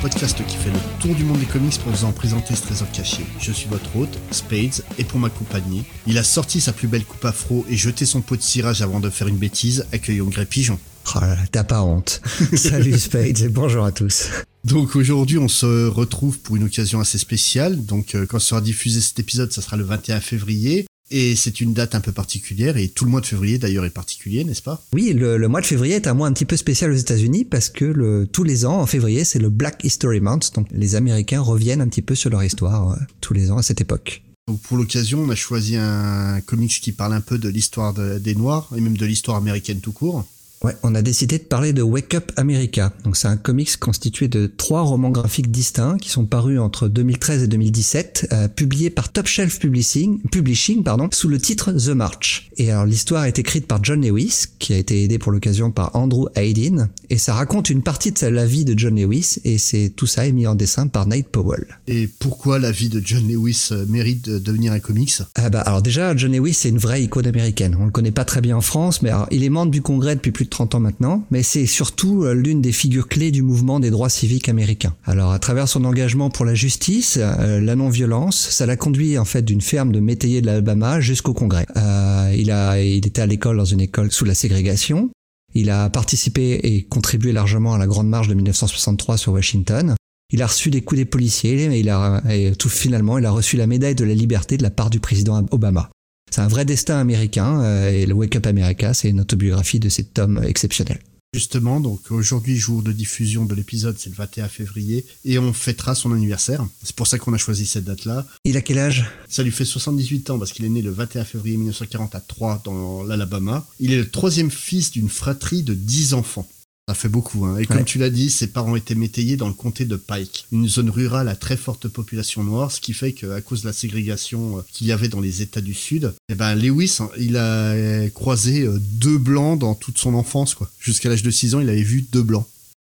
podcast qui fait le tour du monde des comics pour vous en présenter ce trésor caché. Je suis votre hôte, Spades, et pour m'accompagner, il a sorti sa plus belle coupe afro et jeté son pot de cirage avant de faire une bêtise, accueillons Grey Pigeon. Oh là là, t'as pas honte. Salut Spades et bonjour à tous. Donc aujourd'hui on se retrouve pour une occasion assez spéciale, donc euh, quand sera diffusé cet épisode ça sera le 21 février, et c'est une date un peu particulière, et tout le mois de février d'ailleurs est particulier, n'est-ce pas? Oui, le, le mois de février est un mois un petit peu spécial aux États-Unis parce que le, tous les ans, en février, c'est le Black History Month. Donc les Américains reviennent un petit peu sur leur histoire euh, tous les ans à cette époque. Donc pour l'occasion on a choisi un comics qui parle un peu de l'histoire de- des Noirs, et même de l'histoire américaine tout court. Ouais, on a décidé de parler de Wake Up America. Donc c'est un comics constitué de trois romans graphiques distincts qui sont parus entre 2013 et 2017, euh, publiés par Top Shelf Publishing, Publishing pardon, sous le titre The March. Et alors l'histoire est écrite par John Lewis, qui a été aidé pour l'occasion par Andrew Hayden, et ça raconte une partie de la vie de John Lewis, et c'est tout ça est mis en dessin par Nate Powell. Et pourquoi la vie de John Lewis euh, mérite de devenir un comics? Ah bah alors déjà John Lewis c'est une vraie icône américaine. On le connaît pas très bien en France, mais alors, il est membre du Congrès depuis plus de 30 ans maintenant, mais c'est surtout euh, l'une des figures clés du mouvement des droits civiques américains. Alors à travers son engagement pour la justice, euh, la non-violence, ça l'a conduit en fait d'une ferme de métayers de l'Alabama jusqu'au Congrès. Euh, il a il était à l'école dans une école sous la ségrégation. Il a participé et contribué largement à la Grande Marche de 1963 sur Washington. Il a reçu des coups des policiers, mais il a, et tout finalement, il a reçu la médaille de la liberté de la part du président Obama. C'est un vrai destin américain, euh, et le Wake Up America, c'est une autobiographie de cet homme exceptionnel. Justement, donc aujourd'hui, jour de diffusion de l'épisode, c'est le 21 février, et on fêtera son anniversaire. C'est pour ça qu'on a choisi cette date-là. Il a quel âge? Ça lui fait 78 ans parce qu'il est né le 21 février 1940 à Troy, dans l'Alabama. Il est le troisième fils d'une fratrie de 10 enfants. Ça fait beaucoup, hein. Et comme tu l'as dit, ses parents étaient métayers dans le comté de Pike, une zone rurale à très forte population noire, ce qui fait qu'à cause de la ségrégation euh, qu'il y avait dans les États du Sud, eh ben Lewis, hein, il a croisé euh, deux blancs dans toute son enfance, quoi. Jusqu'à l'âge de 6 ans, il avait vu deux blancs.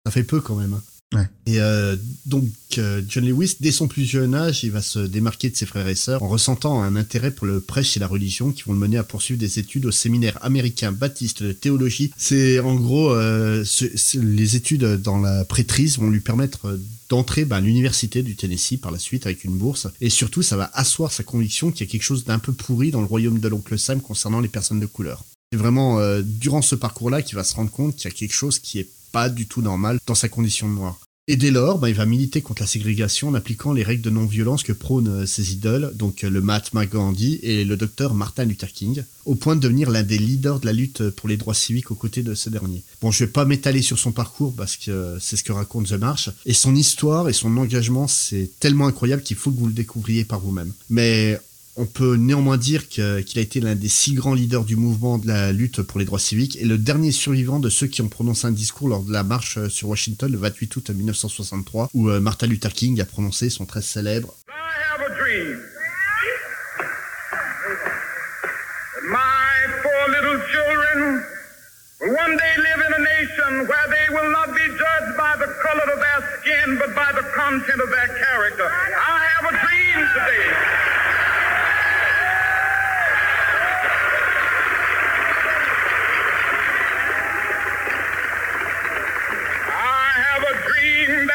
Ça fait peu quand même. hein. Et euh, donc euh, John Lewis, dès son plus jeune âge, il va se démarquer de ses frères et sœurs en ressentant un intérêt pour le prêche et la religion qui vont le mener à poursuivre des études au séminaire américain baptiste de théologie. C'est en gros euh, les études dans la prêtrise vont lui permettre euh, d'entrer bah, à l'université du Tennessee par la suite avec une bourse et surtout ça va asseoir sa conviction qu'il y a quelque chose d'un peu pourri dans le royaume de l'oncle Sam concernant les personnes de couleur. C'est vraiment euh, durant ce parcours-là qu'il va se rendre compte qu'il y a quelque chose qui est pas du tout normal dans sa condition de noir. Et dès lors, bah, il va militer contre la ségrégation en appliquant les règles de non-violence que prônent euh, ses idoles, donc euh, le Mahatma Gandhi et le docteur Martin Luther King, au point de devenir l'un des leaders de la lutte pour les droits civiques aux côtés de ce dernier. Bon, je vais pas m'étaler sur son parcours parce que euh, c'est ce que raconte The March, et son histoire et son engagement, c'est tellement incroyable qu'il faut que vous le découvriez par vous-même. Mais on peut néanmoins dire qu'il a été l'un des six grands leaders du mouvement de la lutte pour les droits civiques et le dernier survivant de ceux qui ont prononcé un discours lors de la marche euh, sur Washington le 28 août 1963 où euh, Martin Luther King a prononcé son très célèbre I have a dream my four little children will one day live in a nation where they will not be judged by the color of their skin, but by the content of their character. I have a dream today.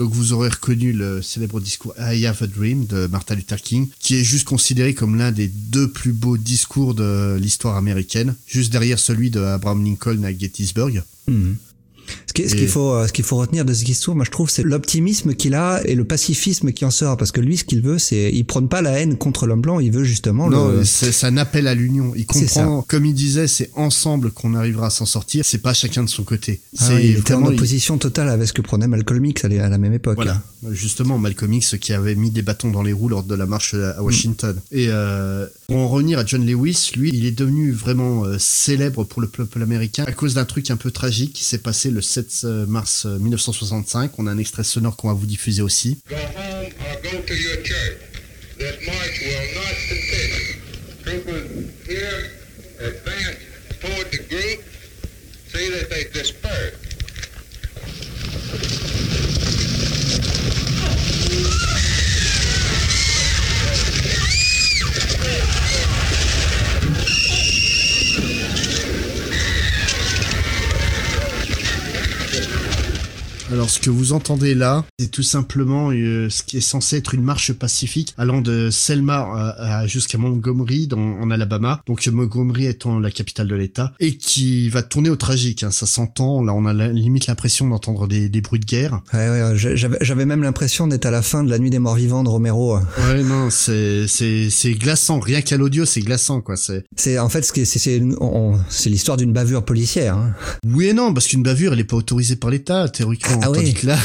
Donc vous aurez reconnu le célèbre discours I Have a Dream de Martin Luther King, qui est juste considéré comme l'un des deux plus beaux discours de l'histoire américaine, juste derrière celui de Abraham Lincoln à Gettysburg. Qui- ce qu'il faut, euh, ce qu'il faut retenir de ce discours, moi je trouve, c'est l'optimisme qu'il a et le pacifisme qui en sort. Parce que lui, ce qu'il veut, c'est, il prône pas la haine contre l'homme blanc, il veut justement Non, le, c'est un appel à l'union. Il comprend, comme il disait, c'est ensemble qu'on arrivera à s'en sortir. C'est pas chacun de son côté. Ah c'est oui, il était en il- opposition totale avec ce que prenait Malcolm X à la même époque. Voilà, justement Malcolm X qui avait mis des bâtons dans les roues lors de la marche à Washington. Et euh, Pour en revenir à John Lewis, lui, il est devenu vraiment euh, célèbre pour le peuple américain à cause d'un truc un peu tragique qui s'est passé le 7 euh, mars 1965. On a un extrait sonore qu'on va vous diffuser aussi. Alors ce que vous entendez là, c'est tout simplement euh, ce qui est censé être une marche pacifique allant de Selma à- à- jusqu'à Montgomery dans, en Alabama, donc Montgomery étant la capitale de l'État, et qui va tourner au tragique. hein, ça s'entend, là on a la- limite l'impression d'entendre des, des bruits de guerre. Ouais, ouais, j'avais même l'impression d'être à la fin de la nuit des morts vivants de Romero. Ouais non, c'est c'est c'est glaçant, rien qu'à l'audio c'est glaçant quoi. C'est C'est en fait ce qui est- c'est c'est c'est l'histoire d'une bavure policière. Hein. oui et non parce qu'une bavure elle est pas autorisée par l'État théoriquement. Ah tandis oui. que là.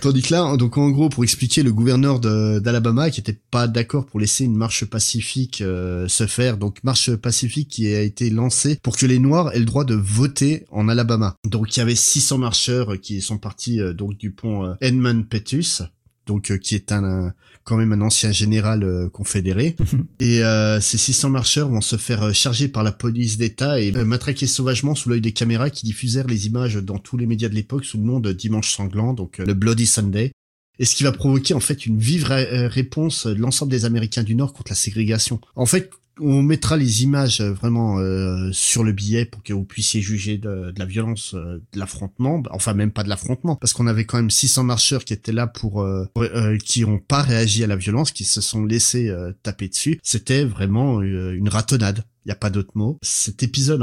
Tandis que là, donc en gros, pour expliquer, le gouverneur d'Alabama qui était pas d'accord pour laisser une marche pacifique euh, se faire, donc marche pacifique qui a été lancée pour que les Noirs aient le droit de voter en Alabama. Donc il y avait 600 marcheurs qui sont partis euh, donc du pont euh, Edmund Pettus, donc euh, qui est un, un- quand même un ancien général euh, confédéré. et euh, ces 600 marcheurs vont se faire euh, charger par la police d'État et matraquer sauvagement sous l'œil des caméras qui diffusèrent les images dans tous les médias de l'époque sous le nom de Dimanche sanglant, donc le Bloody Sunday. Et ce qui va provoquer en fait une vive ré- réponse de l'ensemble des Américains du Nord contre la ségrégation. En fait, on mettra les images euh, vraiment euh, sur le billet pour que vous puissiez juger de, la violence euh, de l'affrontement. Bah, Enfin, même pas de l'affrontement, parce qu'on avait quand même 600 marcheurs qui étaient là pour, euh, pour, euh, qui ont pas réagi à la violence, qui se sont laissés taper dessus. C'était vraiment une ratonnade. Il y a pas d'autre mot. Cet épisode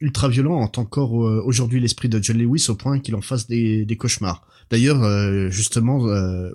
ultra violent hante encore aujourd'hui l'esprit de John Lewis au point qu'il en fasse des, des cauchemars. D'ailleurs, justement,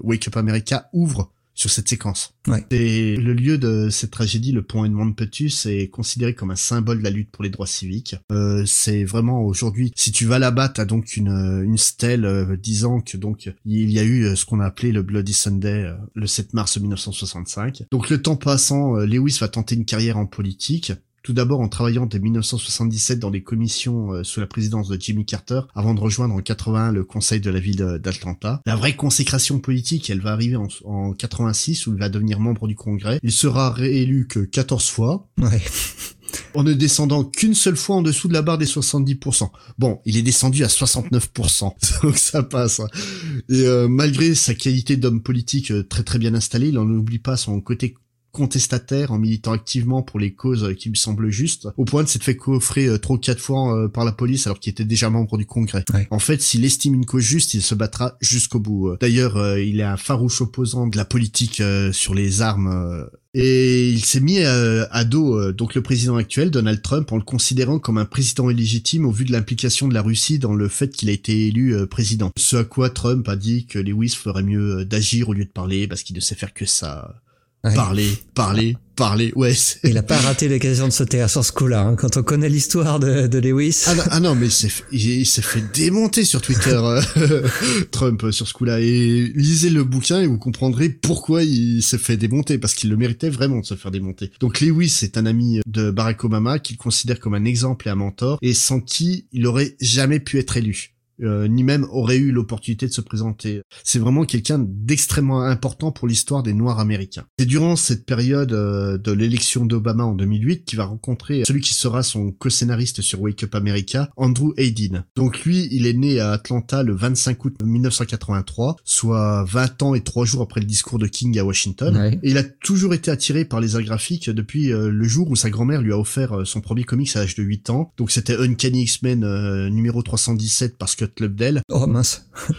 Wake Up America ouvre sur cette séquence. Ouais. Et le lieu de cette tragédie, le pont Edmond Pettus, est considéré comme un symbole de la lutte pour les droits civiques. Euh, c'est vraiment aujourd'hui, si tu vas là-bas, t'as donc une, euh, une stèle euh, disant que donc il y a eu euh, ce qu'on a appelé le Bloody Sunday le 7 mars 1965. Donc le temps passant, Lewis va tenter une carrière en politique. Tout d'abord en travaillant dès 1977 dans des commissions euh, sous la présidence de Jimmy Carter, avant de rejoindre en 81 le conseil de la ville de- d'Atlanta. La vraie consécration politique, elle va arriver en, en 86 où il va devenir membre du Congrès. Il sera réélu que 14 fois, Ouais. en ne descendant qu'une seule fois en dessous de la barre des 70%. Bon, il est descendu à 69%, donc ça passe. hein. Et euh, malgré sa qualité d'homme politique euh, très très bien installé, il n'en oublie pas son côté contestataire en militant activement pour les causes euh, qui lui semblent justes, au point de s'être fait coffrer euh, trois ou quatre fois euh, par la police alors qu'il était déjà membre du Congrès. Ouais. En fait, s'il estime une cause juste, il se battra jusqu'au bout. D'ailleurs, il est un farouche opposant de la politique sur les armes et il s'est mis à dos euh, donc le président actuel, Donald Trump, en le considérant comme un président illégitime au vu de l'implication de la Russie dans le fait qu'il a été élu euh, président. Ce à quoi Trump a dit que Lewis ferait mieux d'agir au lieu de parler parce qu'il ne sait faire que ça. Ouais. Parler, parler, parler. Ouais. Il a pas raté l'occasion de sauter à ce coup-là. Hein. Quand on connaît l'histoire de, de Lewis. Ah non, ah non, mais c'est, il, il s'est fait démonter sur Twitter, euh, Trump, euh, sur ce coup-là. Et lisez le bouquin et vous comprendrez pourquoi il s'est fait démonter, parce qu'il le méritait vraiment de se faire démonter. Donc Lewis est un ami de Barack Obama qu'il considère comme un exemple et un mentor, et sans qui il aurait jamais pu être élu. Euh, ni même aurait eu l'opportunité de se présenter. C'est vraiment quelqu'un d'extrêmement important pour l'histoire des Noirs américains. C'est durant cette période euh, de l'élection d'Obama en 2008 qu'il va rencontrer celui qui sera son co-scénariste sur Wake Up America, Andrew Hayden. Donc lui, il est né à Atlanta le 25 août 1983, soit 20 ans et 3 jours après le discours de King à Washington. Ouais. Et il a toujours été attiré par les arts graphiques depuis euh, le jour où sa grand-mère lui a offert son premier comics à l'âge de 8 ans. Donc c'était Uncanny X-Men numéro 317 par Scott Lobdell. Oh mince.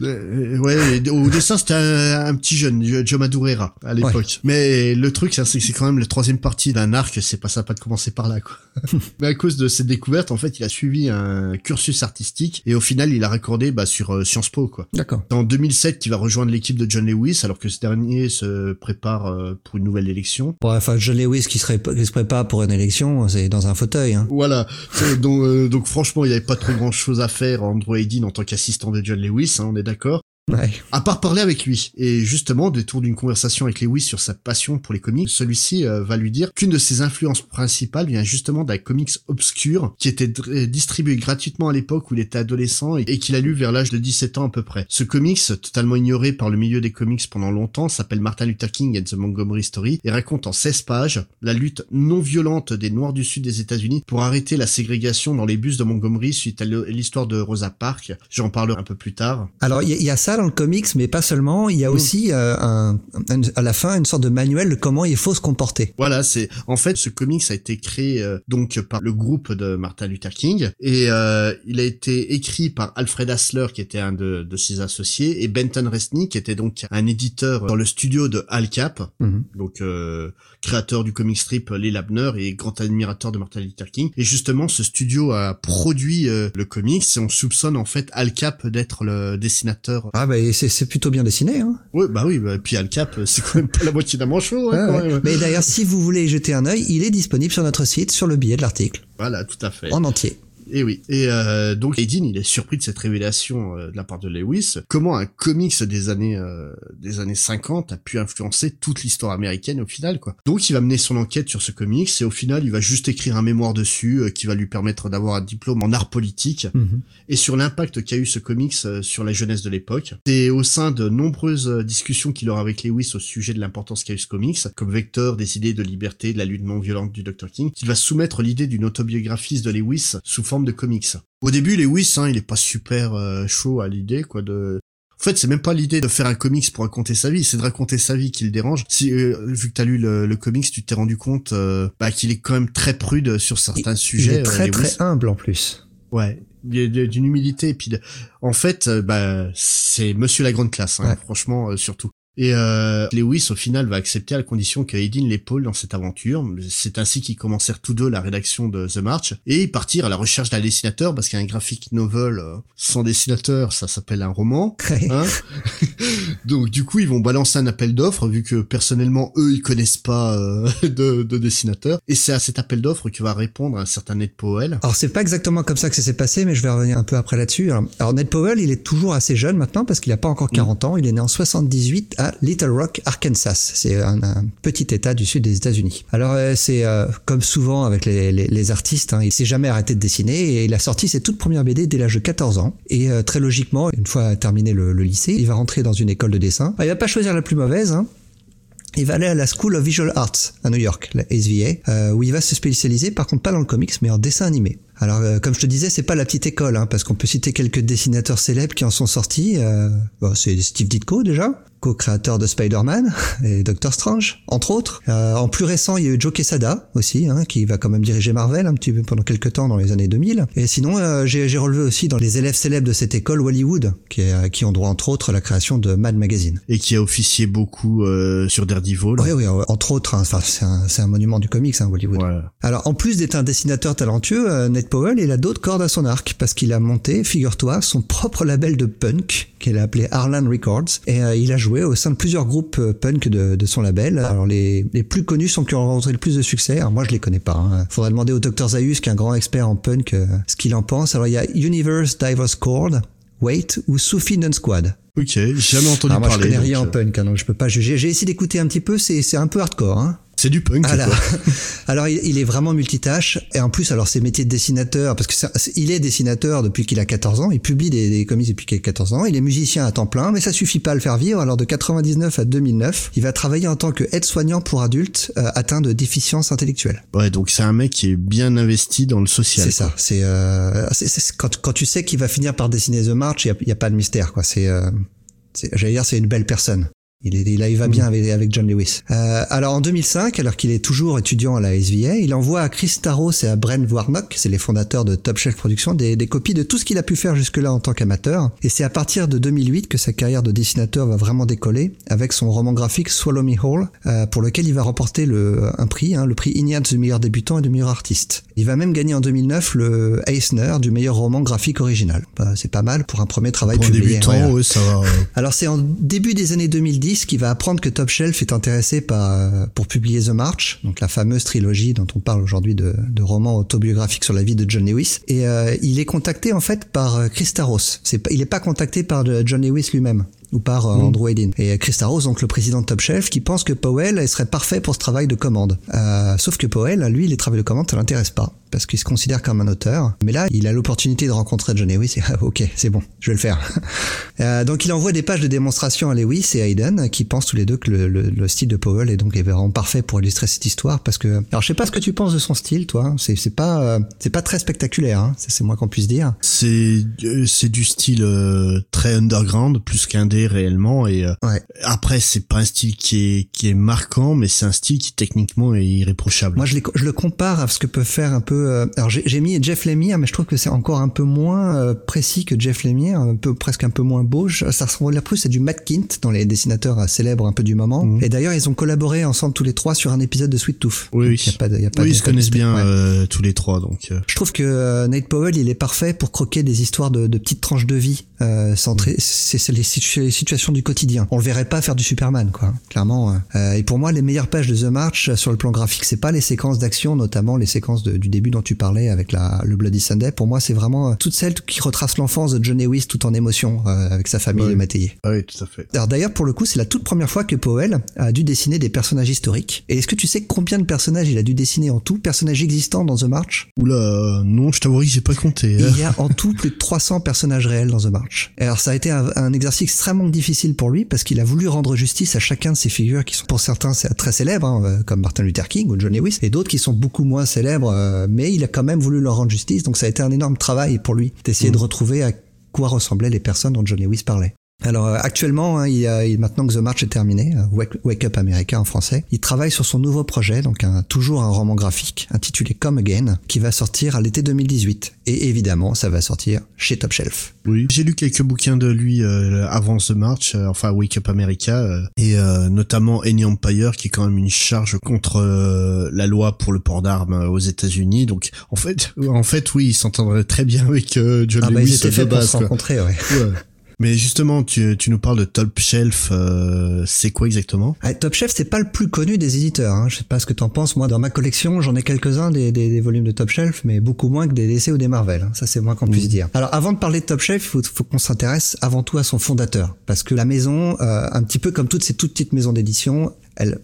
Euh, ouais, et au dessin c'était un, un petit jeune, Joe Madureira à l'époque. Mais le truc, c'est que c'est quand même la troisième partie d'un arc, c'est pas sympa de commencer par là, quoi. Mais à cause de cette découverte, en fait, il a suivi un cursus artistique et au final, il a raccordé bah, sur euh, Sciences Po, quoi. D'accord. C'est en 2007 qu'il va rejoindre l'équipe de John Lewis alors que ce dernier se prépare euh, pour une nouvelle élection. Bon, enfin, John Lewis qui, qui se prépare pour une élection, c'est dans un fauteuil. Hein. Voilà. Donc, euh, donc franchement, il n'y avait pas trop grand chose à faire Andrew Hayden en tant qu'assistant de John Lewis, hein, on est d'accord. Ouais. À part parler avec lui. Et justement, détour d'une conversation avec Lewis sur sa passion pour les comics, celui-ci euh, va lui dire qu'une de ses influences principales vient justement d'un comics obscur qui était dr- distribué gratuitement à l'époque où il était adolescent et, et qu'il a lu vers l'âge de 17 ans à peu près. Ce comics, totalement ignoré par le milieu des comics pendant longtemps, s'appelle Martin Luther King and the Montgomery Story et raconte en 16 pages la lutte non violente des Noirs du Sud des États-Unis pour arrêter la ségrégation dans les bus de Montgomery suite à l'histoire de Rosa Parks. J'en parlerai un peu plus tard. Alors il y, a- il y a ça dans le comics, mais pas seulement. Il y a Mm. aussi euh, un, un- à la fin une sorte de manuel de comment il faut se comporter. Voilà, c'est en fait ce comics a été créé euh, donc par le groupe de Martin Luther King et euh, il a été écrit par Alfred Hassler qui était un de, de ses associés et Benton Resnick qui était donc un éditeur dans le studio de Al Cap, Mhm. donc euh, créateur du comic strip Les Labner et grand admirateur de Martin Luther King. Et justement, ce studio a produit euh, le comics et on soupçonne en fait Al Cap d'être le dessinateur. Ah bah c'est plutôt bien dessiné. Hein. Ouais, bah oui, bah, puis Al Cap, c'est quand même pas la moitié d'un manchot. hein, Ouais, quand ouais. même. Mais d'ailleurs, si vous voulez y jeter un œil, il est disponible sur notre site, sur le billet de l'article, Voilà, tout à fait. en entier. Et oui. Et euh, donc Aydin, il est surpris de cette révélation euh, de la part de Lewis. Comment un comics des années euh, des années 50 a pu influencer toute l'histoire américaine au final quoi. Donc il va mener son enquête sur ce comics et au final il va juste écrire un mémoire dessus euh, qui va lui permettre d'avoir un diplôme en art politique Mhm. et sur l'impact qu'a eu ce comics euh, sur la jeunesse de l'époque. C'est au sein de nombreuses euh, discussions qu'il aura avec Lewis au sujet de l'importance qu'a eu ce comics, comme vecteur des idées de liberté, de la lutte non violente du Dr. King, qu'il va soumettre l'idée d'une autobiographie de Lewis sous forme de comics. Au début, Lewis, hein, il est pas super euh, chaud à l'idée, quoi, de... En fait, c'est même pas l'idée de faire un comics pour raconter sa vie, c'est de raconter sa vie qui le dérange. Si, euh, vu que t'as lu le, le comics, tu t'es rendu compte euh, bah, qu'il est quand même très prude sur certains Il sujets. est très euh, très Lewis. humble en plus. Ouais, il y a de- d'une humilité et puis de- en fait, euh, bah c'est Monsieur la grande classe, hein, Ouais. franchement euh, surtout. Et euh, Lewis au final va accepter à la condition que Aydin l'épaule dans cette aventure. C'est ainsi qu'ils commencèrent tous deux la rédaction de The March et ils partirent à la recherche d'un dessinateur parce qu'un graphic novel euh, sans dessinateur, ça s'appelle un roman. Hein Donc du coup ils vont balancer un appel d'offres vu que personnellement eux ils connaissent pas euh, de, de dessinateur et c'est à cet appel d'offres que va répondre un certain Ned Powell. Alors c'est pas exactement comme ça que ça s'est passé, mais je vais revenir un peu après là-dessus. Alors, alors, Ned Powell, il est toujours assez jeune maintenant parce qu'il a pas encore 40 ans. Il est né en 78 Little Rock, Arkansas. C'est un, petit état du sud des États-Unis. Alors euh, c'est euh, comme souvent avec les, artistes, hein, il s'est jamais arrêté de dessiner et il a sorti ses toutes premières BD dès l'âge de 14 ans. Et euh, très logiquement, une fois terminé le, lycée, il va rentrer dans une école de dessin. Ah, il va pas choisir la plus mauvaise. Hein. Il va aller à la School of Visual Arts à New York, la SVA, où il va se spécialiser, par contre pas dans le comics, mais en dessin animé. Alors, comme je te disais, c'est pas la petite école, hein, parce qu'on peut citer quelques dessinateurs célèbres qui en sont sortis. Bon, c'est Steve Ditko déjà, co-créateur de Spider-Man et Doctor Strange, entre autres. Euh, en plus récent, il y a eu Joe Quesada aussi, hein, qui va quand même diriger Marvel un petit peu pendant quelques temps dans les années 2000. Et sinon, euh, j'ai relevé aussi dans les élèves célèbres de cette école Hollywood, qui, est- qui ont droit entre autres à la création de Mad Magazine. et qui a officié beaucoup euh, sur Daredevil. Oui, oui, entre autres, hein, c'est un, monument du comics, hein, Hollywood. Ouais. Alors, en plus d'être un dessinateur talentueux, euh, Ned Powell, il a d'autres cordes à son arc, parce qu'il a monté, figure-toi, son propre label de punk, qu'il a appelé Harlan Records, et euh, il a joué au sein de plusieurs groupes euh, punk de, de son label. Alors, les, les plus connus sont qui ont rencontré le plus de succès. Alors, moi, je les connais pas. Hein. Faudrait demander au Dr Zaius, qui est un grand expert en punk, euh, ce qu'il en pense. Alors, il y a Universe Diverse Chord, Wait ou Sophie Non Squad. Ok, j'ai jamais entendu Alors, moi, parler. je connais donc, rien en punk, hein, donc je peux pas juger. J'ai essayé d'écouter un petit peu, c'est c'est un peu hardcore. Hein. C'est du punk. Quoi. alors il, il est vraiment multitâche et en plus alors ses métiers de dessinateur parce que ça- il est dessinateur depuis qu'il a 14 ans, il publie des, des comics depuis qu'il a 14 ans, il est musicien à temps plein mais ça suffit pas à le faire vivre. Alors de 99 à 2009, il va travailler en tant que aide-soignant pour adultes euh, atteints de déficience intellectuelle. Ouais, donc c'est un mec qui est bien investi dans le social. C'est ça. C'est euh, c'est- c'est- quand, quand tu sais qu'il va finir par dessiner The March, il y a, a pas de mystère quoi. C'est euh, c'est- j'allais dire c'est une belle personne. Il, est, il, il va bien avec, avec John Lewis. Euh, alors en 2005, alors qu'il est toujours étudiant à la SVA, il envoie à Chris Taros et à Brent Warnock, c'est les fondateurs de Top Shelf Productions, des, des copies de tout ce qu'il a pu faire jusque-là en tant qu'amateur. Et c'est à partir de 2008 que sa carrière de dessinateur va vraiment décoller avec son roman graphique Swallow Me Whole, euh, pour lequel il va remporter le, un prix, hein, le prix Ignatz du meilleur débutant et du meilleur artiste. Il va même gagner en 2009 le Eisner du meilleur roman graphique original. Bah, c'est pas mal pour un premier travail Pour publié. débutant, ouais. ça va. Alors c'est en début des années 2010 qu'il va apprendre que Top Shelf est intéressé par, euh, pour publier The March, donc la fameuse trilogie dont on parle aujourd'hui de, de romans autobiographiques sur la vie de John Lewis. Et euh, il est contacté en fait par euh, Chris Taros. Il est pas contacté par John Lewis lui-même. ou par. Andrew Hedin. Et Chris Staros, donc le président de Top Shelf, qui pense que Powell serait parfait pour ce travail de commande. Euh, sauf que Powell, lui, les travaux de commande, ça l'intéresse pas parce qu'il se considère comme un auteur. Mais là, il a l'opportunité de rencontrer John Lewis et ah, ok, c'est bon, je vais le faire. Euh, donc il envoie des pages de démonstration à Lewis et Hayden qui pensent tous les deux que le, le- le style de Powell est donc est vraiment parfait pour illustrer cette histoire parce que alors je sais pas ce que tu penses de son style toi c'est c'est pas euh, c'est pas très spectaculaire hein, c'est c'est moins qu'on puisse dire C'est euh, c'est du style euh, très underground plus qu'indé réellement et euh, ouais après c'est pas un style qui est qui est marquant mais c'est un style qui techniquement est irréprochable. Moi, je, je le compare à ce que peut faire un peu. Euh, alors, j'ai mis Jeff Lemire, mais je trouve que c'est encore un peu moins euh, précis que Jeff Lemire, un peu presque un peu moins beau. Ça ressemble plus à du Matt Kint dans les dessinateurs euh, célèbres un peu du moment. Mhm. Et d'ailleurs, ils ont collaboré ensemble tous les trois sur un épisode de Sweet Tooth. Oui, Donc, oui. y a pas de- y a pas oui, ils se connaissent bien ouais. euh, tous les trois donc. Je trouve que euh, Nate Powell, il est parfait pour croquer des histoires de, de petites tranches de vie euh, centrées. C'est c'est les, situ- les situations du quotidien. On le verrait pas faire du Superman, quoi. Clairement. euh. Et pour moi, les meilleures pages de The March sur le plan graphique, c'est pas les séquences d'action, notamment les séquences de- du début dont tu parlais avec la, le Bloody Sunday. Pour moi, c'est vraiment euh, toutes celles qui retracent l'enfance de John Lewis tout en émotion euh, avec sa famille le métayer. Ah oui, tout à fait. Alors d'ailleurs, pour le coup, c'est la toute première fois que Powell a dû dessiner des personnages historiques. Et est-ce que tu sais combien de personnages il a dû dessiner en tout, personnages existants dans The March? Oula, non, je t'avoue que j'ai pas compté. Et hein. il y a en tout plus de 300 personnages réels dans The March. Et alors ça a été un, un exercice extrêmement difficile pour lui parce qu'il a voulu rendre justice à chacun de ces figures qui sont pour certains très célèbres, hein, euh, comme Martin Luther King ou John Lewis, et d'autres qui sont beaucoup moins célèbres, euh, mais il a quand même voulu leur rendre justice. Donc ça a été un énorme travail pour lui d'essayer de retrouver à quoi ressemblaient les personnes dont John Lewis parlait. Alors euh, actuellement, hein, il y a, maintenant que The March est terminé, euh, Wake, Wake Up America en français, il travaille sur son nouveau projet, donc un, toujours un roman graphique intitulé Come Again, qui va sortir à l'été 2018. Et évidemment, ça va sortir chez Top Shelf. Oui, j'ai lu quelques bouquins de lui euh, avant The March, euh, enfin Wake Up America, euh, et euh, notamment Any Empire, qui est quand même une charge contre euh, la loi pour le port d'armes aux États-Unis. Donc, en fait, en fait, oui, il s'entendrait très bien avec euh, John Ah bah ils Lewis étaient de faits pour base. se rencontrer, ouais. Ouais. Mais justement, tu, tu nous parles de Top Shelf, euh, c'est quoi exactement? Ah, Top Chef, c'est pas le plus connu des éditeurs. Hein. Je sais pas ce que t'en penses. Moi, dans ma collection, j'en ai quelques-uns des, des, des volumes de Top Shelf, mais beaucoup moins que des DC ou des Marvel. hein. Ça, c'est moins qu'on puisse dire. Alors, avant de parler de Top il faut, faut qu'on s'intéresse avant tout à son fondateur, parce que la maison, euh, un petit peu comme toutes ces toutes petites maisons d'édition, elle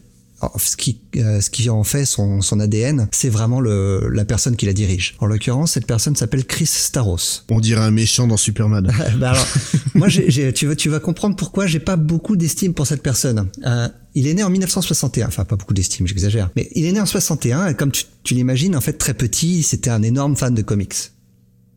ce qui, euh, ce qui en fait son, son ADN, c'est vraiment le, la personne qui la dirige. En l'occurrence, cette personne s'appelle Chris Staros. On dirait un méchant dans Superman. bah alors, moi, j'ai- tu, vas, tu vas comprendre pourquoi j'ai pas beaucoup d'estime pour cette personne. Euh, il est né en 1961, enfin pas beaucoup d'estime, j'exagère, mais il est né en 61 et comme tu, tu l'imagines, en fait très petit, c'était un énorme fan de comics.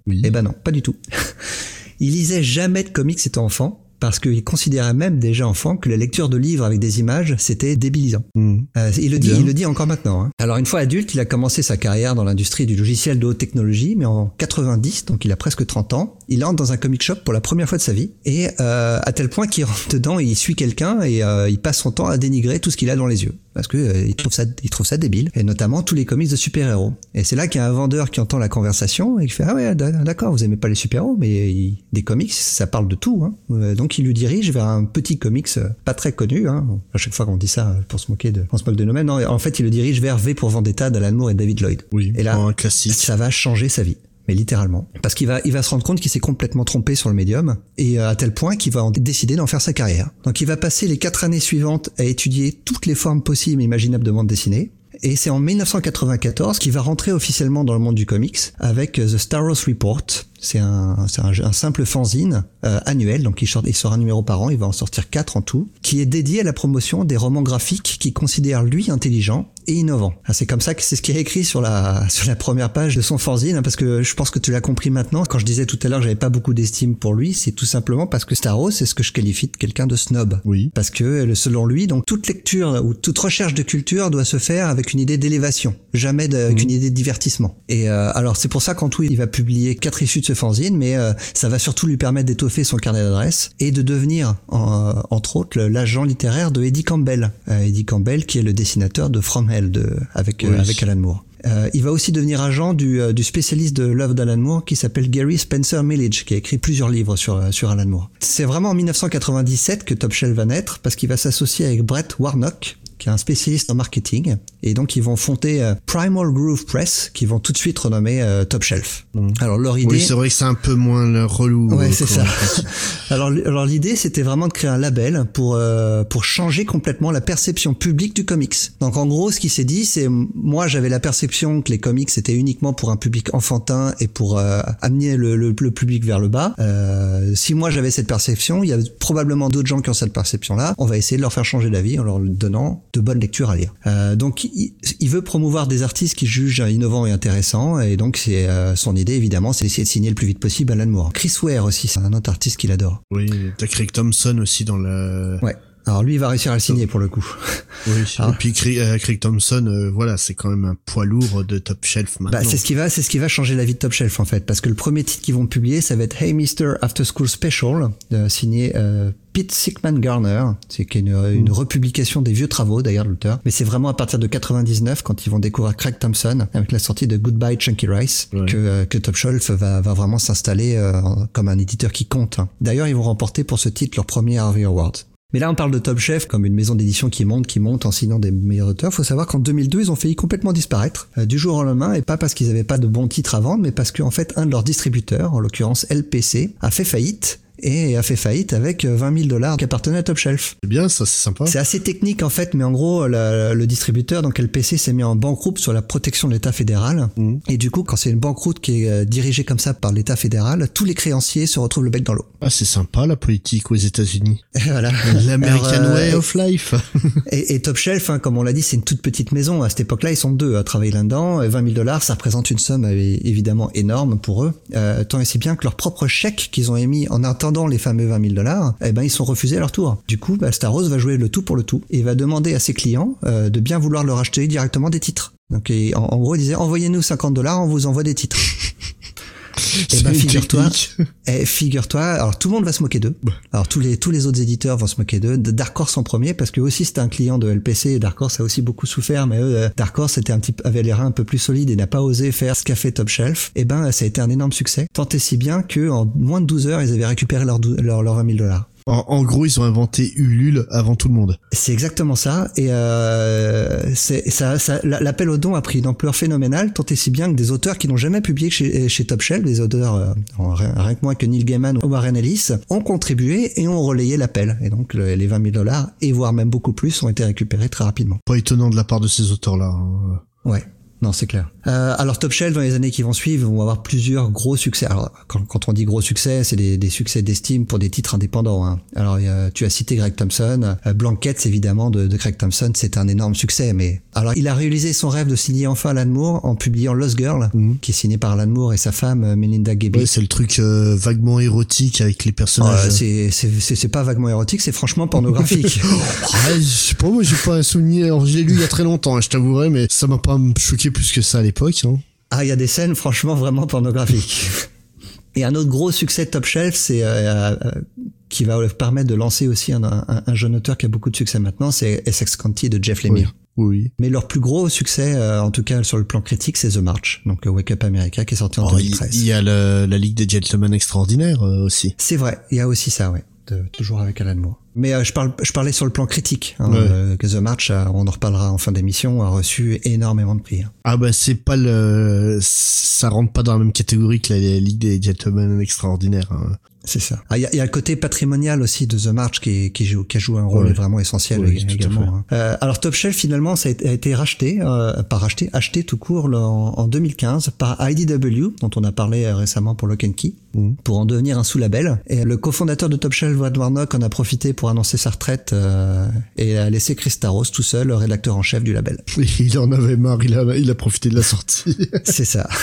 Oui. Eh ben non, pas du tout. il lisait jamais de comics étant enfant parce qu'il considérait même déjà enfant que la lecture de livres avec des images c'était débilisant. Hmm. Euh, il le dit, Bien. il le dit encore maintenant. hein. Alors une fois adulte, il a commencé sa carrière dans l'industrie du logiciel de haute technologie, mais en 90, donc il a presque 30 ans, il entre dans un comic shop pour la première fois de sa vie, et euh, à tel point qu'il rentre dedans et il suit quelqu'un et euh, il passe son temps à dénigrer tout ce qu'il a dans les yeux, parce que euh, il trouve ça, il trouve ça débile, et notamment tous les comics de super-héros. Et c'est là qu'il y a un vendeur qui entend la conversation et qui fait ah ouais d'accord, vous aimez pas les super-héros, mais il- des comics, ça parle de tout. Hein. Euh, donc il lui dirige vers un petit comics euh, pas très connu. Hein. À chaque fois qu'on dit ça euh, pour se moquer de, on se moque de nous-mêmes. Non, en fait, il le dirige vers V pour Vendetta d'Alan Moore et David Lloyd. Oui, Et là, un classique. ça va changer sa vie. Mais littéralement. Parce qu'il va, il va se rendre compte qu'il s'est complètement trompé sur le médium, et euh, à tel point qu'il va en décider d'en faire sa carrière. Donc il va passer les quatre années suivantes à étudier toutes les formes possibles et imaginables de bande dessinée, et c'est en 1994 qu'il va rentrer officiellement dans le monde du comics avec euh, The Star Wars Report. C'est un, c'est un, un simple fanzine euh, annuel, donc il sort, il sort un numéro par an, il va en sortir quatre en tout, qui est dédié à la promotion des romans graphiques qu'il considère lui intelligents et innovants. Ah, C'est comme ça que c'est ce qui est écrit sur la sur la première page de son fanzine, hein, parce que je pense que tu l'as compris maintenant. Quand je disais tout à l'heure, que j'avais pas beaucoup d'estime pour lui, c'est tout simplement parce que Star Wars, c'est ce que je qualifie de quelqu'un de snob. Oui. Parce que selon lui, donc toute lecture ou toute recherche de culture doit se faire avec une idée d'élévation, jamais de- avec une idée de divertissement. Et euh, alors c'est pour ça qu'en tout il va publier quatre issues de ce fanzine, mais euh, ça va surtout lui permettre d'étoffer son carnet d'adresses et de devenir en- euh, entre autres l'agent littéraire de Eddie Campbell. Euh, Eddie Campbell qui est le dessinateur de From Hell de, avec Oui. avec Alan Moore. Euh, il va aussi devenir agent du, euh, du spécialiste de l'œuvre d'Alan Moore qui s'appelle Gary Spencer Millage, qui a écrit plusieurs livres sur, euh, sur Alan Moore. C'est vraiment en 1997 que Top Shelf va naître parce qu'il va s'associer avec Brett Warnock, qui est un spécialiste en marketing. Et donc, ils vont fonder euh, Primal Groove Press, qui vont tout de suite renommer euh, Top Shelf. Mm. Alors, leur idée... Oui, c'est vrai que c'est un peu moins le relou. Ouais, euh, c'est ça. alors, l'idée, c'était vraiment de créer un label pour euh, pour changer complètement la perception publique du comics. Donc, en gros, ce qui s'est dit, c'est moi, j'avais la perception que les comics c'était uniquement pour un public enfantin et pour euh, amener le, le, le public vers le bas. Euh, si moi j'avais cette perception, il y a probablement d'autres gens qui ont cette perception-là. On va essayer de leur faire changer d'avis en leur donnant de bonnes lectures à lire. Euh, donc, il, il veut promouvoir des artistes qui jugent innovants et intéressants, et donc c'est euh, son idée évidemment, c'est d'essayer de signer le plus vite possible Alan Moore. Chris Ware aussi, c'est un autre artiste qu'il adore. Oui, t'as Craig Thompson aussi dans la. Ouais. Alors lui, il va réussir à le signer pour le coup. Oui. Ah. Et puis Craig, euh, Craig Thompson, euh, voilà, c'est quand même un poids lourd de top shelf maintenant. Bah, c'est ce qui va, c'est ce qui va changer la vie de Top Shelf en fait, parce que le premier titre qu'ils vont publier, ça va être Hey Mr. After School Special, euh, signé euh, Pete Sickman Garner, c'est une, une republication des vieux travaux d'ailleurs de l'auteur, mais c'est vraiment à partir de 99 quand ils vont découvrir Craig Thompson avec la sortie de Goodbye Chunky Rice Ouais. que, euh, que Top Shelf va, va vraiment s'installer euh, comme un éditeur qui compte. hein. D'ailleurs, ils vont remporter pour ce titre leur premier Harvey Award. Mais là, on parle de Top Chef comme une maison d'édition qui monte, qui monte en signant des meilleurs auteurs. Faut savoir qu'en 2002, ils ont failli complètement disparaître euh, du jour au lendemain, et pas parce qu'ils n'avaient pas de bons titres à vendre, mais parce qu'en fait, un de leurs distributeurs, en l'occurrence LPC, a fait faillite et a fait faillite avec euh, 20 000 dollars qui appartenaient à Top Shelf. C'est bien, ça, c'est sympa. C'est assez technique en fait, mais en gros, la- le distributeur, donc LPC, s'est mis en banqueroute sur la protection de l'État fédéral. Mhm. Et du coup, quand c'est une banqueroute qui est euh, dirigée comme ça par l'État fédéral, tous les créanciers se retrouvent le bec dans l'eau. Ah, c'est sympa la politique aux États-Unis. Voilà. L'American euh, way of life. Et, et Top Shelf, hein, comme on l'a dit, c'est une toute petite maison. À cette époque-là, ils sont deux à travailler là-dedans. Et 20 000 dollars, ça représente une somme euh, évidemment énorme pour eux. Euh, tant et si bien que leur propre chèque qu'ils ont émis en attendant les fameux 20 000 dollars, eh ben ils sont refusés à leur tour. Du coup, bah, Staros va jouer le tout pour le tout et va demander à ses clients euh, de bien vouloir leur acheter directement des titres. Donc en, en gros, il disait envoyez-nous 50 dollars, on vous envoie des titres. C'est ben, figure-toi. Et figure-toi, alors tout le monde va se moquer d'eux. Alors tous les tous les autres éditeurs vont se moquer d'eux. De Dark Horse en premier parce que aussi c'était un client de LPC et Dark Horse a aussi beaucoup souffert. Mais eux, euh, Dark Horse était un petit avait les reins un peu plus solides et n'a pas osé faire ce qu'a fait Top Shelf. Et ben ça a été un énorme succès. Tant et si bien que en moins de 12 heures ils avaient récupéré leurs leurs leurs 20 000 dollars. En, en gros, ils ont inventé Ulule avant tout le monde. C'est exactement ça. Et euh, c'est ça, ça la- l'appel au don a pris une ampleur phénoménale, tant et si bien que des auteurs qui n'ont jamais publié chez, chez Top Shelf, des auteurs euh, rien, rien que moins que Neil Gaiman ou Warren Ellis, ont contribué et ont relayé l'appel. Et donc le- les 20 000 dollars et voire même beaucoup plus ont été récupérés très rapidement. Pas étonnant de la part de ces auteurs-là. hein. Ouais. Non, c'est clair. Euh, alors Top Shelf, dans les années qui vont suivre, vont avoir plusieurs gros succès. Alors, quand, quand on dit gros succès, c'est des, des succès d'estime pour des titres indépendants. Hein. Alors, a- tu as cité Greg Thompson. Euh, Blankets, évidemment, de, de Greg Thompson, c'est un énorme succès. Mais alors, il a réalisé son rêve de signer enfin Alan Moore en publiant Lost Girl, Mhm. qui est signé par Alan Moore et sa femme euh, Melinda Gaby. Ouais, c'est le truc euh, vaguement érotique avec les Euh, personnages. c'est c'est- c'est- c'est pas vaguement érotique, c'est franchement pornographique. Ah, je sais pas, moi j'ai pas un souvenir. Alors, je l'ai lu il y a très longtemps, hein, je t'avouerai, mais ça m'a pas choqué plus que ça à l'époque. Hein. Ah, il y a des scènes franchement vraiment pornographiques. Et un autre gros succès de Top Shelf, c'est euh, euh, qui va leur permettre de lancer aussi un, un- un jeune auteur qui a beaucoup de succès maintenant, c'est Essex County de Jeff Lemire. Oui. oui. Mais leur plus gros succès, euh, en tout cas sur le plan critique, c'est The March, donc euh, Wake Up America, qui est sorti en Oh, il 2013. il y a le- la Ligue des Gentlemen Extraordinaires euh, aussi. C'est vrai, il y a aussi ça, ouais. de- toujours avec Alan Moore. Mais euh, je parle, je parlais sur le plan critique. Hein, Ouais. euh, The March, on en reparlera en fin d'émission, a reçu énormément de prix. hein. Ah bah c'est pas le... Ça rentre pas dans la même catégorie que la Ligue des Gentlemen Extraordinaires. hein. C'est ça. Ah, Il y, a, y a le côté patrimonial aussi de The March qui, qui, joue, qui a joué un rôle Ouais. vraiment essentiel également. hein. Euh, alors Top Shelf finalement ça a été, a été racheté, euh, pas racheté, acheté tout court là, en, en 2015 par IDW dont on a parlé euh, récemment pour Lock and Key Mhm. pour en devenir un sous-label. Et le cofondateur de Top Shelf, Brad Warnock, en a profité pour annoncer sa retraite euh, et a laissé Chris Taros tout seul, le rédacteur en chef du label. Il en avait marre, il a, il a profité de la sortie. C'est ça.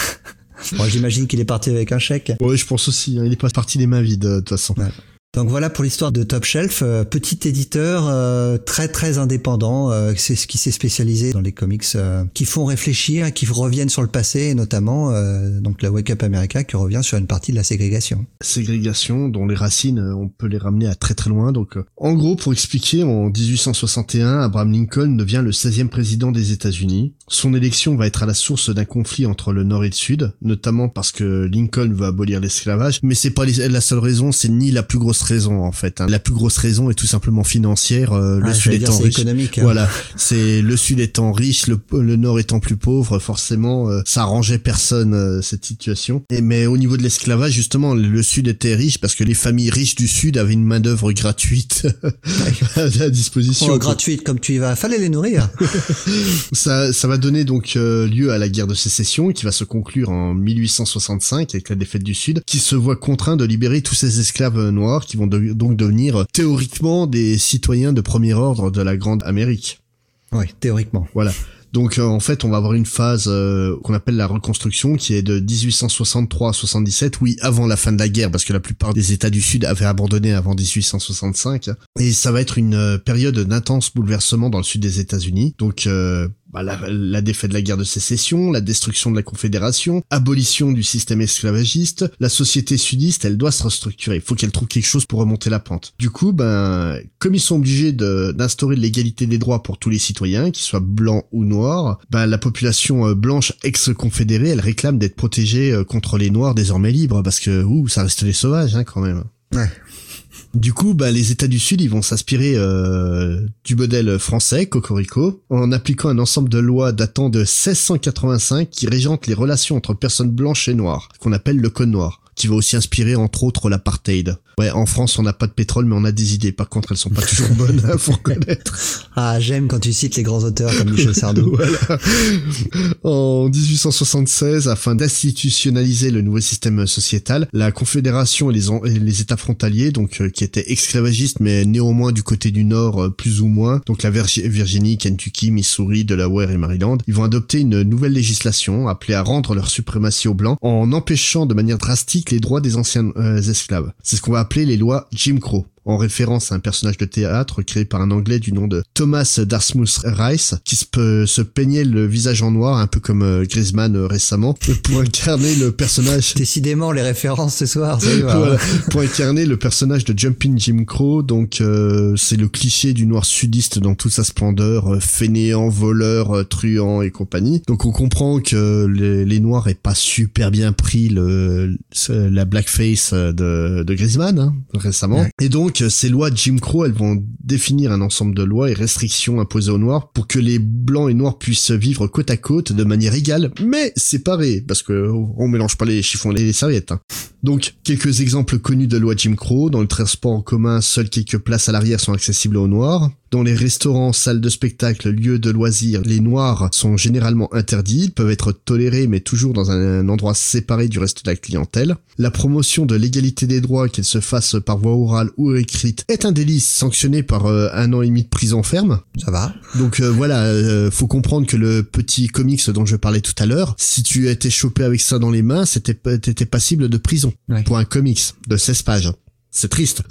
Bon, j'imagine qu'il est parti avec un chèque. ouais, je pense aussi. hein, il est pas parti les mains vides de toute façon. Ouais. Donc voilà pour l'histoire de Top Shelf, euh, petit éditeur euh, très très indépendant, euh, c'est ce qui s'est spécialisé dans les comics euh, qui font réfléchir, qui reviennent sur le passé, et notamment euh, donc la Wake Up America qui revient sur une partie de la ségrégation. ségrégation dont les racines, euh, on peut les ramener à très très loin. Donc, en gros, pour expliquer, en 1861, Abraham Lincoln devient le 16e président des États-Unis. Son élection va être à la source d'un conflit entre le Nord et le Sud, notamment parce que Lincoln veut abolir l'esclavage, mais c'est pas la seule raison, c'est ni la plus grosse grosses raisons en fait. hein. La plus grosse raison est tout simplement financière. euh, le Ah, Sud étant riche. économique, hein. Voilà, c'est le Sud étant riche, le, le Nord étant plus pauvre. Forcément, euh, ça arrangeait personne euh, cette situation. Et mais au niveau de l'esclavage, justement, le Sud était riche parce que les familles riches du Sud avaient une main d'œuvre gratuite à la disposition. Oh, gratuite comme tu y vas, fallait les nourrir. Ça, ça va donner donc euh, lieu à la guerre de sécession qui va se conclure en 1865 avec la défaite du Sud, qui se voit contraint de libérer tous ces esclaves euh, noirs qui vont de- donc devenir euh, théoriquement des citoyens de premier ordre de la Grande Amérique. oui, théoriquement. Voilà. Donc euh, en fait, on va avoir une phase euh, qu'on appelle la reconstruction qui est de 1863 à 77, oui, avant la fin de la guerre parce que la plupart des États du Sud avaient abandonné avant 1865 et ça va être une euh, période d'intense bouleversement dans le sud des États-Unis. Donc euh, bah, la, défaite de la guerre de sécession, la destruction de la Confédération, abolition du système esclavagiste, la société sudiste, elle doit se restructurer. Il faut qu'elle trouve quelque chose pour remonter la pente. Du coup, ben, comme ils sont obligés de- d'instaurer l'égalité des droits pour tous les citoyens, qu'ils soient blancs ou noirs, ben, la population euh, blanche ex-confédérée, elle réclame d'être protégée euh, contre les noirs désormais libres, parce que, ouh, ça reste les sauvages, hein, quand même. Du coup, bah, les États du Sud, ils vont s'inspirer euh, du modèle français, Cocorico, en appliquant un ensemble de lois datant de 1685 qui régentent les relations entre personnes blanches et noires, qu'on appelle le Code noir, qui va aussi inspirer entre autres l'apartheid. Ouais, en France, on n'a pas de pétrole, mais on a des idées. Par contre, elles sont pas toujours bonnes, hein, faut reconnaître. Ah, j'aime quand tu cites les grands auteurs comme Michel Sardou. Voilà. En 1876, afin d'institutionnaliser le nouveau système sociétal, la Confédération et les, en- et les États frontaliers, donc euh, qui étaient esclavagistes mais néanmoins du côté du Nord euh, plus ou moins, donc la Virgi- Virginie, Kentucky, Missouri, Delaware et Maryland, ils vont adopter une nouvelle législation appelée à rendre leur suprématie aux Blancs en empêchant de manière drastique les droits des anciens euh, esclaves. C'est ce qu'on va appeler les lois Jim Crow en référence à un personnage de théâtre créé par un anglais du nom de Thomas Dartmouth Rice, qui se, se peignait le visage en noir, un peu comme euh, Griezmann euh, récemment, pour incarner le personnage Décidément, les références ce soir, ça y va. voilà, pour incarner le personnage de Jumping Jim Crow. Donc euh, c'est le cliché du noir sudiste dans toute sa splendeur, euh, fainéant, voleur, euh, truand et compagnie. Donc on comprend que les, les noirs aient pas super bien pris le, la blackface de, de Griezmann hein, récemment. Ouais. Et donc euh, ces lois Jim Crow, elles vont définir un ensemble de lois et restrictions imposées aux noirs pour que les blancs et noirs puissent vivre côte à côte de manière égale, mais séparée, parce que on mélange pas les chiffons et les serviettes. hein. Donc, quelques exemples connus de loi Jim Crow. Dans le transport en commun, seules quelques places à l'arrière sont accessibles aux Noirs. Dans les restaurants, salles de spectacle, lieux de loisirs, les Noirs sont généralement interdits, peuvent être tolérés mais toujours dans un, endroit séparé du reste de la clientèle. La promotion de l'égalité des droits, qu'elle se fasse par voie orale ou écrite, est un délit sanctionné par euh, un an et demi de prison ferme. Ça va. Donc euh, voilà, euh, faut comprendre que le petit comics dont je parlais tout à l'heure, si tu étais chopé avec ça dans les mains, c'était t'étais passible de prison Ouais. pour un comics de 16 pages. C'est triste.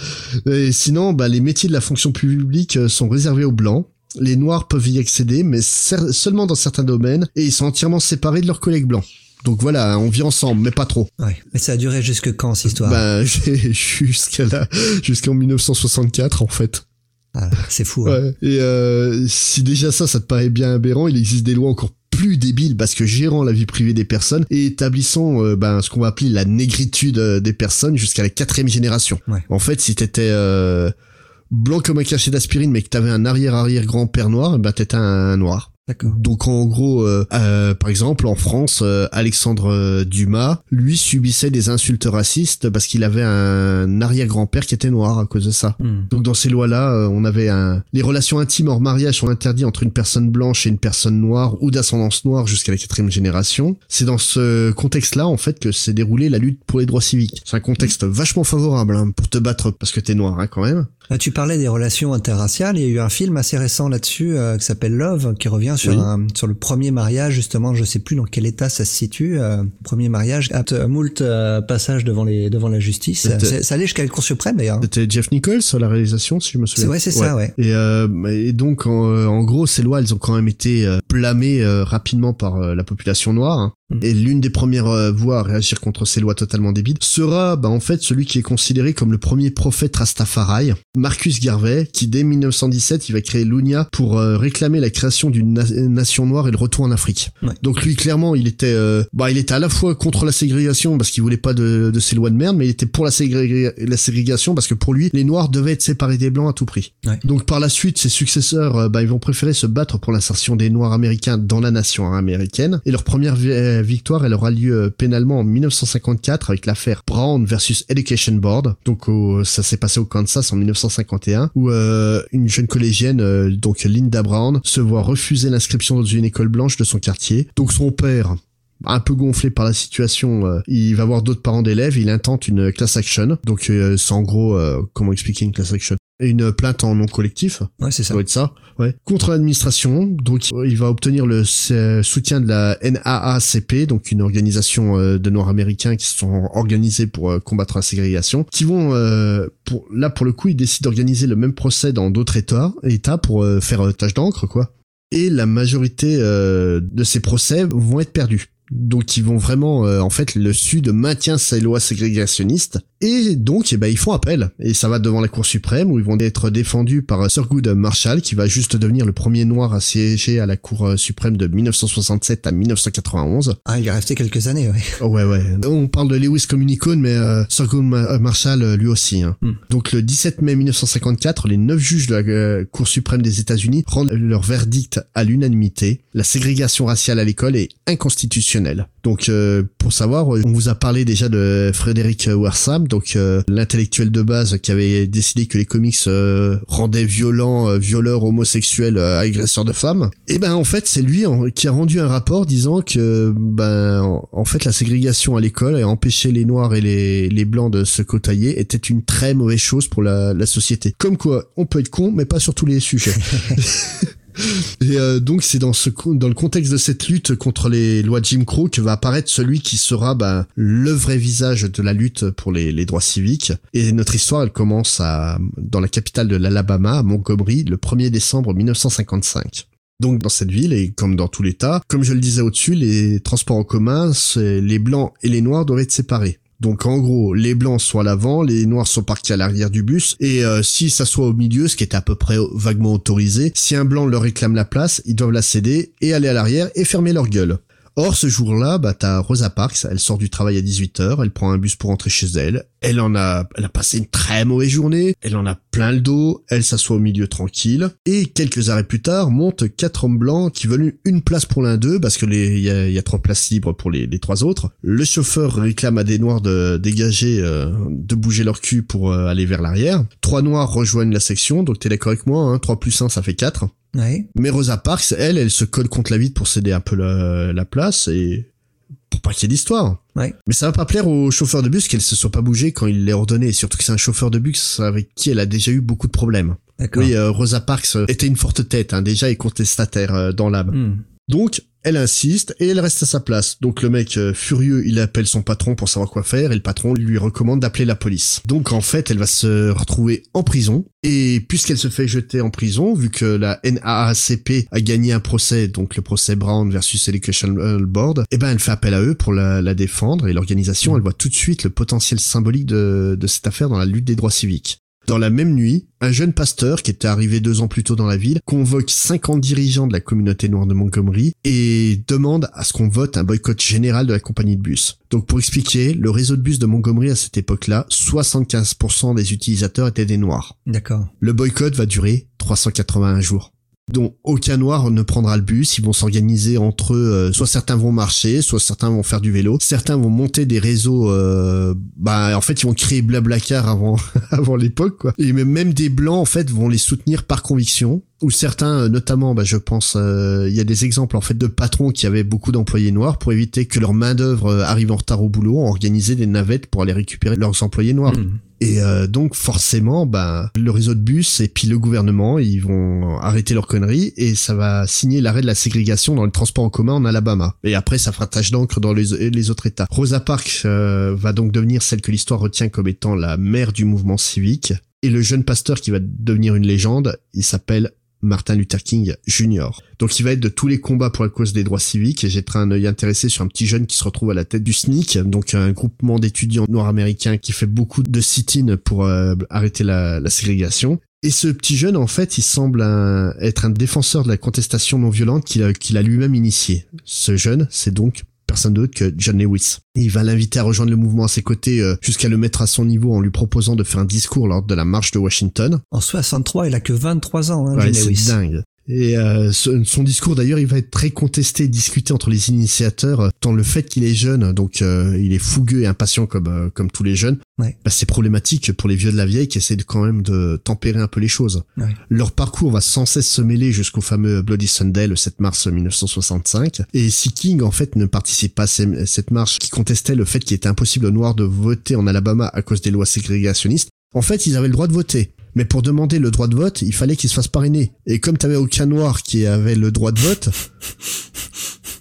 Et sinon, bah, les métiers de la fonction publique euh, sont réservés aux blancs. Les noirs peuvent y accéder, mais seulement dans certains domaines, et ils sont entièrement séparés de leurs collègues blancs. Donc voilà, on vit ensemble, mais pas trop. Ouais. Mais ça a duré jusque quand, cette histoire? Bah, jusqu'à là, jusqu'en 1964 en fait. Ah, c'est fou. hein. Ouais. Et euh, si déjà ça, ça te paraît bien aberrant, il existe des lois encore plus débiles parce que gérant la vie privée des personnes et établissant euh, ben, ce qu'on va appeler la négritude euh, des personnes jusqu'à la quatrième génération. Ouais. En fait, si t'étais euh, blanc comme un cachet d'aspirine mais que t'avais un arrière-arrière-grand-père noir, ben t'étais un noir. Donc en gros, euh, euh, par exemple, en France, euh, Alexandre euh, Dumas, lui subissait des insultes racistes parce qu'il avait un arrière-grand-père qui était noir à cause de ça. Hmm. Donc dans ces lois-là, euh, on avait un... Les relations intimes hors mariage sont interdites entre une personne blanche et une personne noire ou d'ascendance noire jusqu'à la quatrième génération. C'est dans ce contexte-là, en fait, que s'est déroulée la lutte pour les droits civiques. C'est un contexte vachement favorable hein, pour te battre parce que t'es noir, hein, quand même. Ah, tu parlais des relations interraciales. Il y a eu un film assez récent là-dessus euh, qui s'appelle Love, qui revient sur Oui. un, sur le premier mariage justement. Je sais plus dans quel état ça se situe. euh, premier mariage, à moult euh, passages devant les devant la justice. Ça allait jusqu'à la Cour suprême d'ailleurs. C'était Jeff Nichols à la réalisation, si je me souviens. C'est vrai, c'est ça, ouais. Et, euh, et donc, en, en gros, ces lois, elles ont quand même été euh, blâmées euh, rapidement par euh, la population noire. hein. Mm. et l'une des premières euh, voix à réagir contre ces lois totalement débiles sera bah, en fait celui qui est considéré comme le premier prophète Rastafari, Marcus Garvey, qui dès 1917 il va créer l'UNIA pour euh, réclamer la création d'une na- nation noire et le retour en Afrique. Ouais. Donc lui clairement il était euh, bah il était à la fois contre la ségrégation parce qu'il voulait pas de, de ces lois de merde, mais il était pour la, ségréga- la ségrégation parce que pour lui les noirs devaient être séparés des blancs à tout prix. Ouais. Donc par la suite ses successeurs euh, bah, ils vont préférer se battre pour l'insertion des noirs américains dans la nation américaine et leur première vi- euh, victoire elle aura lieu euh, pénalement en 1954 avec l'affaire Brown versus Education Board. Donc ça s'est passé au Kansas en 1951 où euh, une jeune collégienne euh, donc Linda Brown se voit refuser l'inscription dans une école blanche de son quartier. Donc son père un peu gonflé par la situation, il va voir d'autres parents d'élèves, il intente une class action. Donc euh, c'est en gros comment expliquer une class action? Une plainte en non collectif, Ouais, c'est ça ça. doit être ça, ouais. Contre l'administration, donc euh, il va obtenir le s- soutien de la NAACP, donc une organisation euh, de Noirs américains qui se sont organisés pour euh, combattre la ségrégation, qui vont, euh, pour là pour le coup, ils décident d'organiser le même procès dans d'autres États, États pour euh, faire euh, tâche d'encre, quoi. Et la majorité euh, de ces procès vont être perdus. Donc ils vont vraiment, euh, en fait, le Sud maintient ses lois ségrégationnistes et donc, eh ben, ils font appel et ça va devant la Cour suprême où ils vont être défendus par Thurgood Marshall qui va juste devenir le premier noir à siéger à la Cour euh, suprême de 1967 à 1991. Ah, il est resté quelques années, ouais. Oh, ouais, ouais. On parle de Lewis Communicone, mais euh, Thurgood Ma- euh, Marshall euh, lui aussi. hein. Hmm. Donc le 17 mai 1954, les neuf juges de la euh, Cour suprême des États-Unis rendent leur verdict à l'unanimité. La ségrégation raciale à l'école est inconstitutionnelle. Donc euh, pour savoir, euh, on vous a parlé déjà de Frédéric Wersam, donc euh, l'intellectuel de base qui avait décidé que les comics euh, rendaient violents, euh, violeurs, homosexuels, agresseurs de femmes. Et ben en fait c'est lui qui a rendu un rapport disant que ben en- en fait la ségrégation à l'école et empêcher les noirs et les, les blancs de se côtoyer était une très mauvaise chose pour la, la société. Comme quoi, on peut être con, mais pas sur tous les sujets. Et euh, donc c'est dans ce dans le contexte de cette lutte contre les lois Jim Crow que va apparaître celui qui sera ben, le vrai visage de la lutte pour les, les droits civiques. Et notre histoire elle commence à dans la capitale de l'Alabama, à Montgomery, le 1er décembre 1955. Donc dans cette ville et comme dans tout l'État, comme je le disais au-dessus, les transports en commun, les blancs et les noirs doivent être séparés. Donc en gros, les blancs sont à l'avant, les noirs sont partis à l'arrière du bus, et euh, si ça soit au milieu, ce qui est à peu près vaguement autorisé, si un blanc leur réclame la place, ils doivent la céder et aller à l'arrière et fermer leur gueule. Or, ce jour-là, bah, t'as Rosa Parks, elle sort du travail à 18h, elle prend un bus pour rentrer chez elle, elle en a, elle a passé une très mauvaise journée, elle en a plein le dos, elle s'assoit au milieu tranquille, et quelques arrêts plus tard, montent quatre hommes blancs qui veulent une place pour l'un d'eux, parce que les, y a, y trois places libres pour les, les trois autres. Le chauffeur réclame à des noirs de dégager, euh, de bouger leur cul pour euh, aller vers l'arrière. Trois noirs rejoignent la section, donc t'es d'accord avec moi, hein, 3 plus 1 ça fait 4. Ouais. Mais Rosa Parks, elle, elle se colle contre la vitre pour céder un peu la, la place et pour pas qu'il y ait d'histoire. Ouais. Mais ça va pas plaire au chauffeur de bus qu'elle se soit pas bougée quand il l'a ordonné, surtout que c'est un chauffeur de bus avec qui elle a déjà eu beaucoup de problèmes. Oui, euh, Rosa Parks euh, était une forte tête, hein, déjà et contestataire euh, dans l'âme. Donc, elle insiste et elle reste à sa place. Donc le mec euh, furieux, il appelle son patron pour savoir quoi faire et le patron lui recommande d'appeler la police. Donc en fait, elle va se retrouver en prison et puisqu'elle se fait jeter en prison, vu que la NAACP a gagné un procès, donc le procès Brown versus Education Board, eh ben elle fait appel à eux pour la, défendre et l'organisation, elle voit tout de suite le potentiel symbolique de cette affaire dans la lutte des droits civiques. Dans la même nuit, un jeune pasteur qui était arrivé deux ans plus tôt dans la ville convoque 50 dirigeants de la communauté noire de Montgomery et demande à ce qu'on vote un boycott général de la compagnie de bus. Donc pour expliquer, le réseau de bus de Montgomery à cette époque-là, 75% des utilisateurs étaient des noirs. D'accord. Le boycott va durer 381 jours. Dont aucun noir ne prendra le bus, ils vont s'organiser entre eux, euh, soit certains vont marcher, soit certains vont faire du vélo, certains vont monter des réseaux, euh, bah en fait ils vont créer Blablacar avant avant l'époque quoi, et même des blancs en fait vont les soutenir par conviction, ou certains euh, notamment, bah je pense, il y a des exemples en fait de patrons qui avaient beaucoup d'employés noirs pour éviter que leur main d'œuvre arrive en retard au boulot, ont organisé des navettes pour aller récupérer leurs employés noirs. Hmm. Et euh, donc forcément, bah, le réseau de bus et puis le gouvernement, ils vont arrêter leurs conneries et ça va signer l'arrêt de la ségrégation dans le transport en commun en Alabama. Et après, ça fera tache d'encre dans les, autres États. Rosa Parks euh, va donc devenir celle que l'histoire retient comme étant la mère du mouvement civique. Et le jeune pasteur qui va devenir une légende, il s'appelle Martin Luther King Jr. Donc il va être de tous les combats pour la cause des droits civiques et pris un œil intéressé sur un petit jeune qui se retrouve à la tête du SNCC, donc un groupement d'étudiants noirs américains qui fait beaucoup de sit-in pour euh, arrêter la, ségrégation. Et ce petit jeune, en fait, il semble être un défenseur de la contestation non violente qu'il a, a lui-même initié. Ce jeune, c'est donc personne d'autre que John Lewis. Il va l'inviter à rejoindre le mouvement à ses côtés euh, jusqu'à le mettre à son niveau en lui proposant de faire un discours lors de la marche de Washington. En 63, il a que 23 ans, hein, Ouais, John Lewis. c'est dingue. Et euh, son discours d'ailleurs, il va être très contesté et discuté entre les initiateurs, euh, tant le fait qu'il est jeune, donc euh, il est fougueux et impatient comme euh, comme tous les jeunes. Ouais. Bah, c'est problématique pour les vieux de la vieille qui essaient de, quand même de tempérer un peu les choses. Ouais. Leur parcours va sans cesse se mêler jusqu'au fameux Bloody Sunday le 7 mars 1965. Et si King en fait ne participe pas à cette marche qui contestait le fait qu'il était impossible aux Noirs de voter en Alabama à cause des lois ségrégationnistes, en fait ils avaient le droit de voter. Mais pour demander le droit de vote, il fallait qu'ils se fassent parrainer. Et comme t'avais aucun noir qui avait le droit de vote,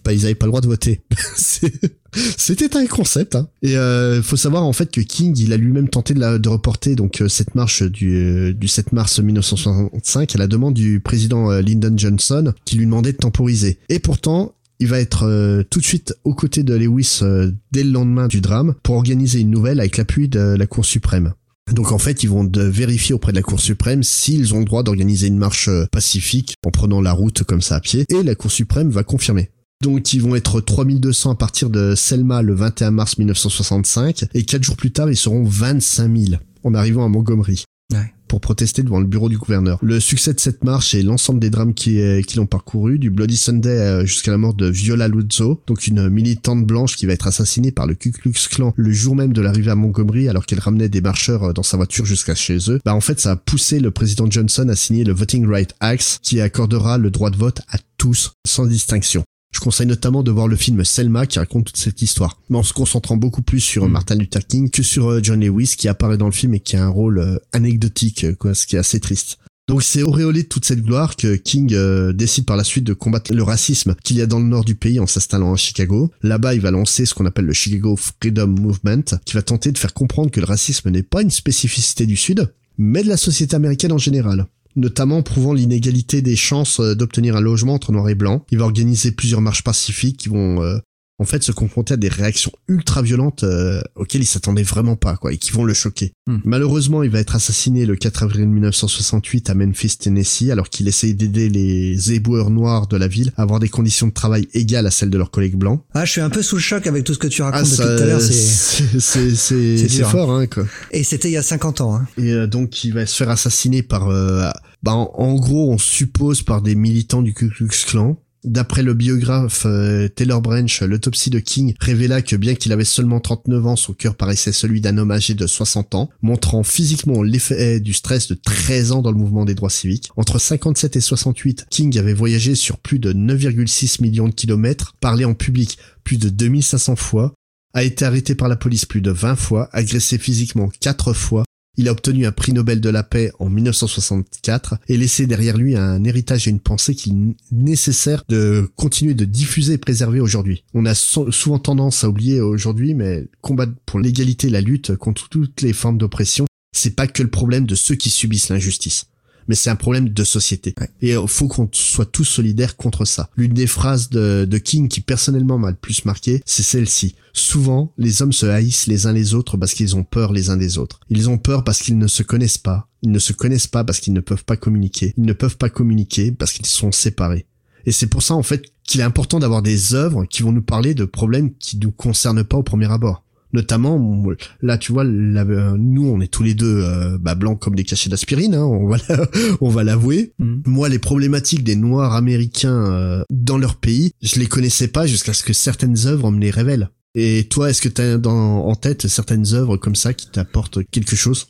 bah ils avaient pas le droit de voter. C'était un concept. Hein. Et euh, faut savoir en fait que King, il a lui-même tenté de, la, de reporter donc euh, cette marche du, euh, du 7 mars 1965 à la demande du président euh, Lyndon Johnson, qui lui demandait de temporiser. Et pourtant, il va être euh, tout de suite aux côtés de Lewis euh, dès le lendemain du drame pour organiser une nouvelle avec l'appui de la Cour suprême. Donc en fait, ils vont de vérifier auprès de la Cour suprême s'ils ont le droit d'organiser une marche pacifique en prenant la route comme ça à pied, et la Cour suprême va confirmer. Donc ils vont être 3200 à partir de Selma le 21 mars 1965, et quatre jours plus tard, ils seront 25 000 en arrivant à Montgomery Ouais. pour protester devant le bureau du gouverneur. Le succès de cette marche et l'ensemble des drames qui, euh, qui l'ont parcouru, du Bloody Sunday euh, jusqu'à la mort de Viola Luzzo, donc une militante blanche qui va être assassinée par le Ku Klux Klan le jour même de l'arrivée à Montgomery alors qu'elle ramenait des marcheurs euh, dans sa voiture jusqu'à chez eux, bah en fait ça a poussé le président Johnson à signer le Voting Rights Act qui accordera le droit de vote à tous sans distinction. Je conseille notamment de voir le film Selma qui raconte toute cette histoire, mais en se concentrant beaucoup plus sur Mm. Martin Luther King que sur euh, John Lewis qui apparaît dans le film et qui a un rôle euh, anecdotique, euh, quoi, ce qui est assez triste. Donc c'est auréolé de toute cette gloire que King euh, décide par la suite de combattre le racisme qu'il y a dans le nord du pays en s'installant à Chicago. Là-bas, il va lancer ce qu'on appelle le Chicago Freedom Movement, qui va tenter de faire comprendre que le racisme n'est pas une spécificité du Sud, mais de la société américaine en général notamment prouvant l'inégalité des chances euh, d'obtenir un logement entre noirs et blancs. Il va organiser plusieurs marches pacifiques qui vont euh, en fait se confronter à des réactions ultra violentes euh, auxquelles il s'attendait vraiment pas quoi et qui vont le choquer. Hmm. Malheureusement, il va être assassiné le 4 avril 1968 à Memphis, Tennessee, alors qu'il essaye d'aider les éboueurs noirs de la ville à avoir des conditions de travail égales à celles de leurs collègues blancs. Ah, je suis un peu sous le choc avec tout ce que tu racontes Ah, depuis tout à l'heure. c'est- c'est c'est hein. fort hein quoi. Et c'était il y a 50 ans. Hein. Et euh, donc il va se faire assassiner par, euh, bah, en, en gros on suppose par des militants du Ku Klux Klan. D'après le biographe euh, Taylor Branch, l'autopsie de King révéla que bien qu'il avait seulement 39 ans, son cœur paraissait celui d'un homme âgé de 60 ans, montrant physiquement l'effet du stress de 13 ans dans le mouvement des droits civiques. Entre 57 et 68, King avait voyagé sur plus de 9,6 millions de kilomètres, parlé en public plus de 2500 fois, a été arrêté par la police plus de 20 fois, agressé physiquement 4 fois, il a obtenu un prix Nobel de la paix en 1964 et laissé derrière lui un héritage et une pensée qu'il est nécessaire de continuer de diffuser et préserver aujourd'hui. On a so- souvent tendance à oublier aujourd'hui, mais combattre pour l'égalité, la lutte contre toutes les formes d'oppression, c'est pas que le problème de ceux qui subissent l'injustice. Mais c'est un problème de société. Ouais. Et il faut qu'on soit tous solidaires contre ça. L'une des phrases de, de King qui personnellement m'a le plus marqué, c'est celle-ci. Souvent, les hommes se haïssent les uns les autres parce qu'ils ont peur les uns des autres. Ils ont peur parce qu'ils ne se connaissent pas. Ils ne se connaissent pas parce qu'ils ne peuvent pas communiquer. Ils ne peuvent pas communiquer parce qu'ils sont séparés. Et c'est pour ça, en fait, qu'il est important d'avoir des œuvres qui vont nous parler de problèmes qui nous concernent pas au premier abord. Notamment, là, tu vois, nous, on est tous les deux euh, bah, blancs comme des cachets d'aspirine, hein, on va la- on va l'avouer. Mhm. Moi, les problématiques des Noirs américains euh, dans leur pays, je les connaissais pas jusqu'à ce que certaines œuvres me les révèlent. Et toi, est-ce que tu as dans, en tête certaines œuvres comme ça qui t'apportent quelque chose?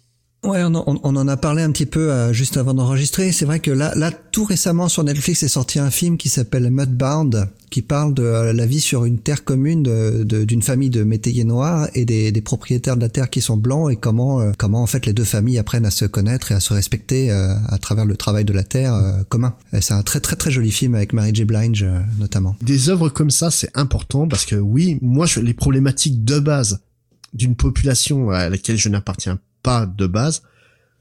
Ouais, on, en- on en a parlé un petit peu euh, juste avant d'enregistrer. C'est vrai que là, là, tout récemment sur Netflix est sorti un film qui s'appelle Mudbound, qui parle de euh, la vie sur une terre commune de- de- d'une famille de métayers noirs et des, des propriétaires de la terre qui sont blancs et comment, euh, comment en fait les deux familles apprennent à se connaître et à se respecter euh, à travers le travail de la terre euh, commun. C'est un très très très joli film avec Mary J. Blige notamment. Des œuvres comme ça, c'est important parce que oui, moi, je, les problématiques de base d'une population à laquelle je n'appartiens pas de base,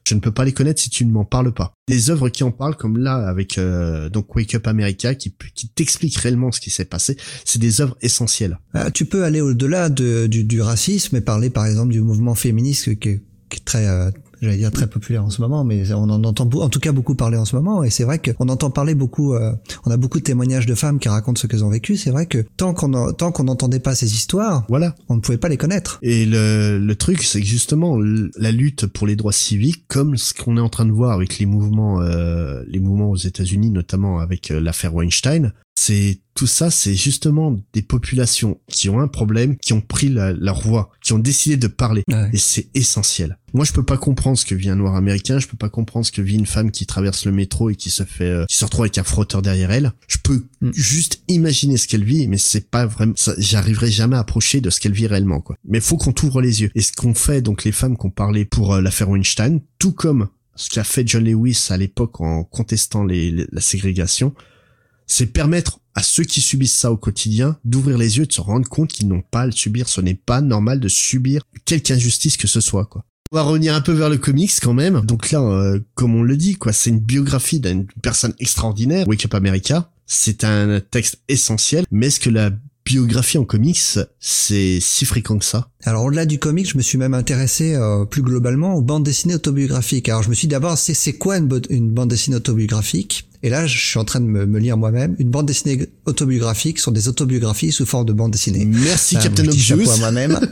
Je ne peux pas les connaître si tu ne m'en parles pas. Des œuvres qui en parlent, comme là avec euh, donc Wake Up America, qui, qui t'explique réellement ce qui s'est passé, c'est des œuvres essentielles. Euh, tu peux aller au-delà de, du, du, racisme et parler par exemple du mouvement féministe qui, qui est très euh, j'allais dire très populaire en ce moment, mais on en entend en tout cas beaucoup parler en ce moment. Et c'est vrai qu'on entend parler beaucoup. Euh, on a beaucoup de témoignages de femmes qui racontent ce qu'elles ont vécu. C'est vrai que tant qu'on tant qu'on n'entendait pas ces histoires, voilà, on ne pouvait pas les connaître. Et le, le truc, c'est que justement la lutte pour les droits civiques, comme ce qu'on est en train de voir avec les mouvements, euh, les mouvements aux États-Unis, notamment avec euh, l'affaire Weinstein, c'est tout ça, c'est justement des populations qui ont un problème, qui ont pris la, leur voix, qui ont décidé de parler. Ouais. Et c'est essentiel. Moi, je peux pas comprendre ce que vit un noir américain. Je peux pas comprendre ce que vit une femme qui traverse le métro et qui se fait, euh, qui se retrouve avec un frotteur derrière elle. Je peux Mm. juste imaginer ce qu'elle vit, mais c'est pas vraiment. J'arriverai jamais à approcher de ce qu'elle vit réellement, quoi. Mais faut qu'on t'ouvre les yeux. Et ce qu'on fait, donc les femmes qui ont parlé pour euh, l'affaire Weinstein, tout comme ce qu'a fait John Lewis à l'époque en contestant les- les- la ségrégation, c'est permettre à ceux qui subissent ça au quotidien d'ouvrir les yeux et de se rendre compte qu'ils n'ont pas à le subir. Ce n'est pas normal de subir quelque injustice que ce soit, quoi. On va revenir un peu vers le comics quand même. Donc là, euh, comme on le dit, quoi, c'est une biographie d'une personne extraordinaire. Wake Up America, c'est un texte essentiel. Mais est-ce que la biographie en comics, c'est si fréquent que ça? Alors au-delà du comic, je me suis même intéressé euh, plus globalement aux bandes dessinées autobiographiques. Alors je me suis d'abord, c'est quoi une bande dessinée autobiographique? Et là, je suis en train de me, me lire moi-même. Une bande dessinée autobiographique sont des autobiographies sous forme de bande dessinée. Merci Captain chapeau Obvious. à moi-même.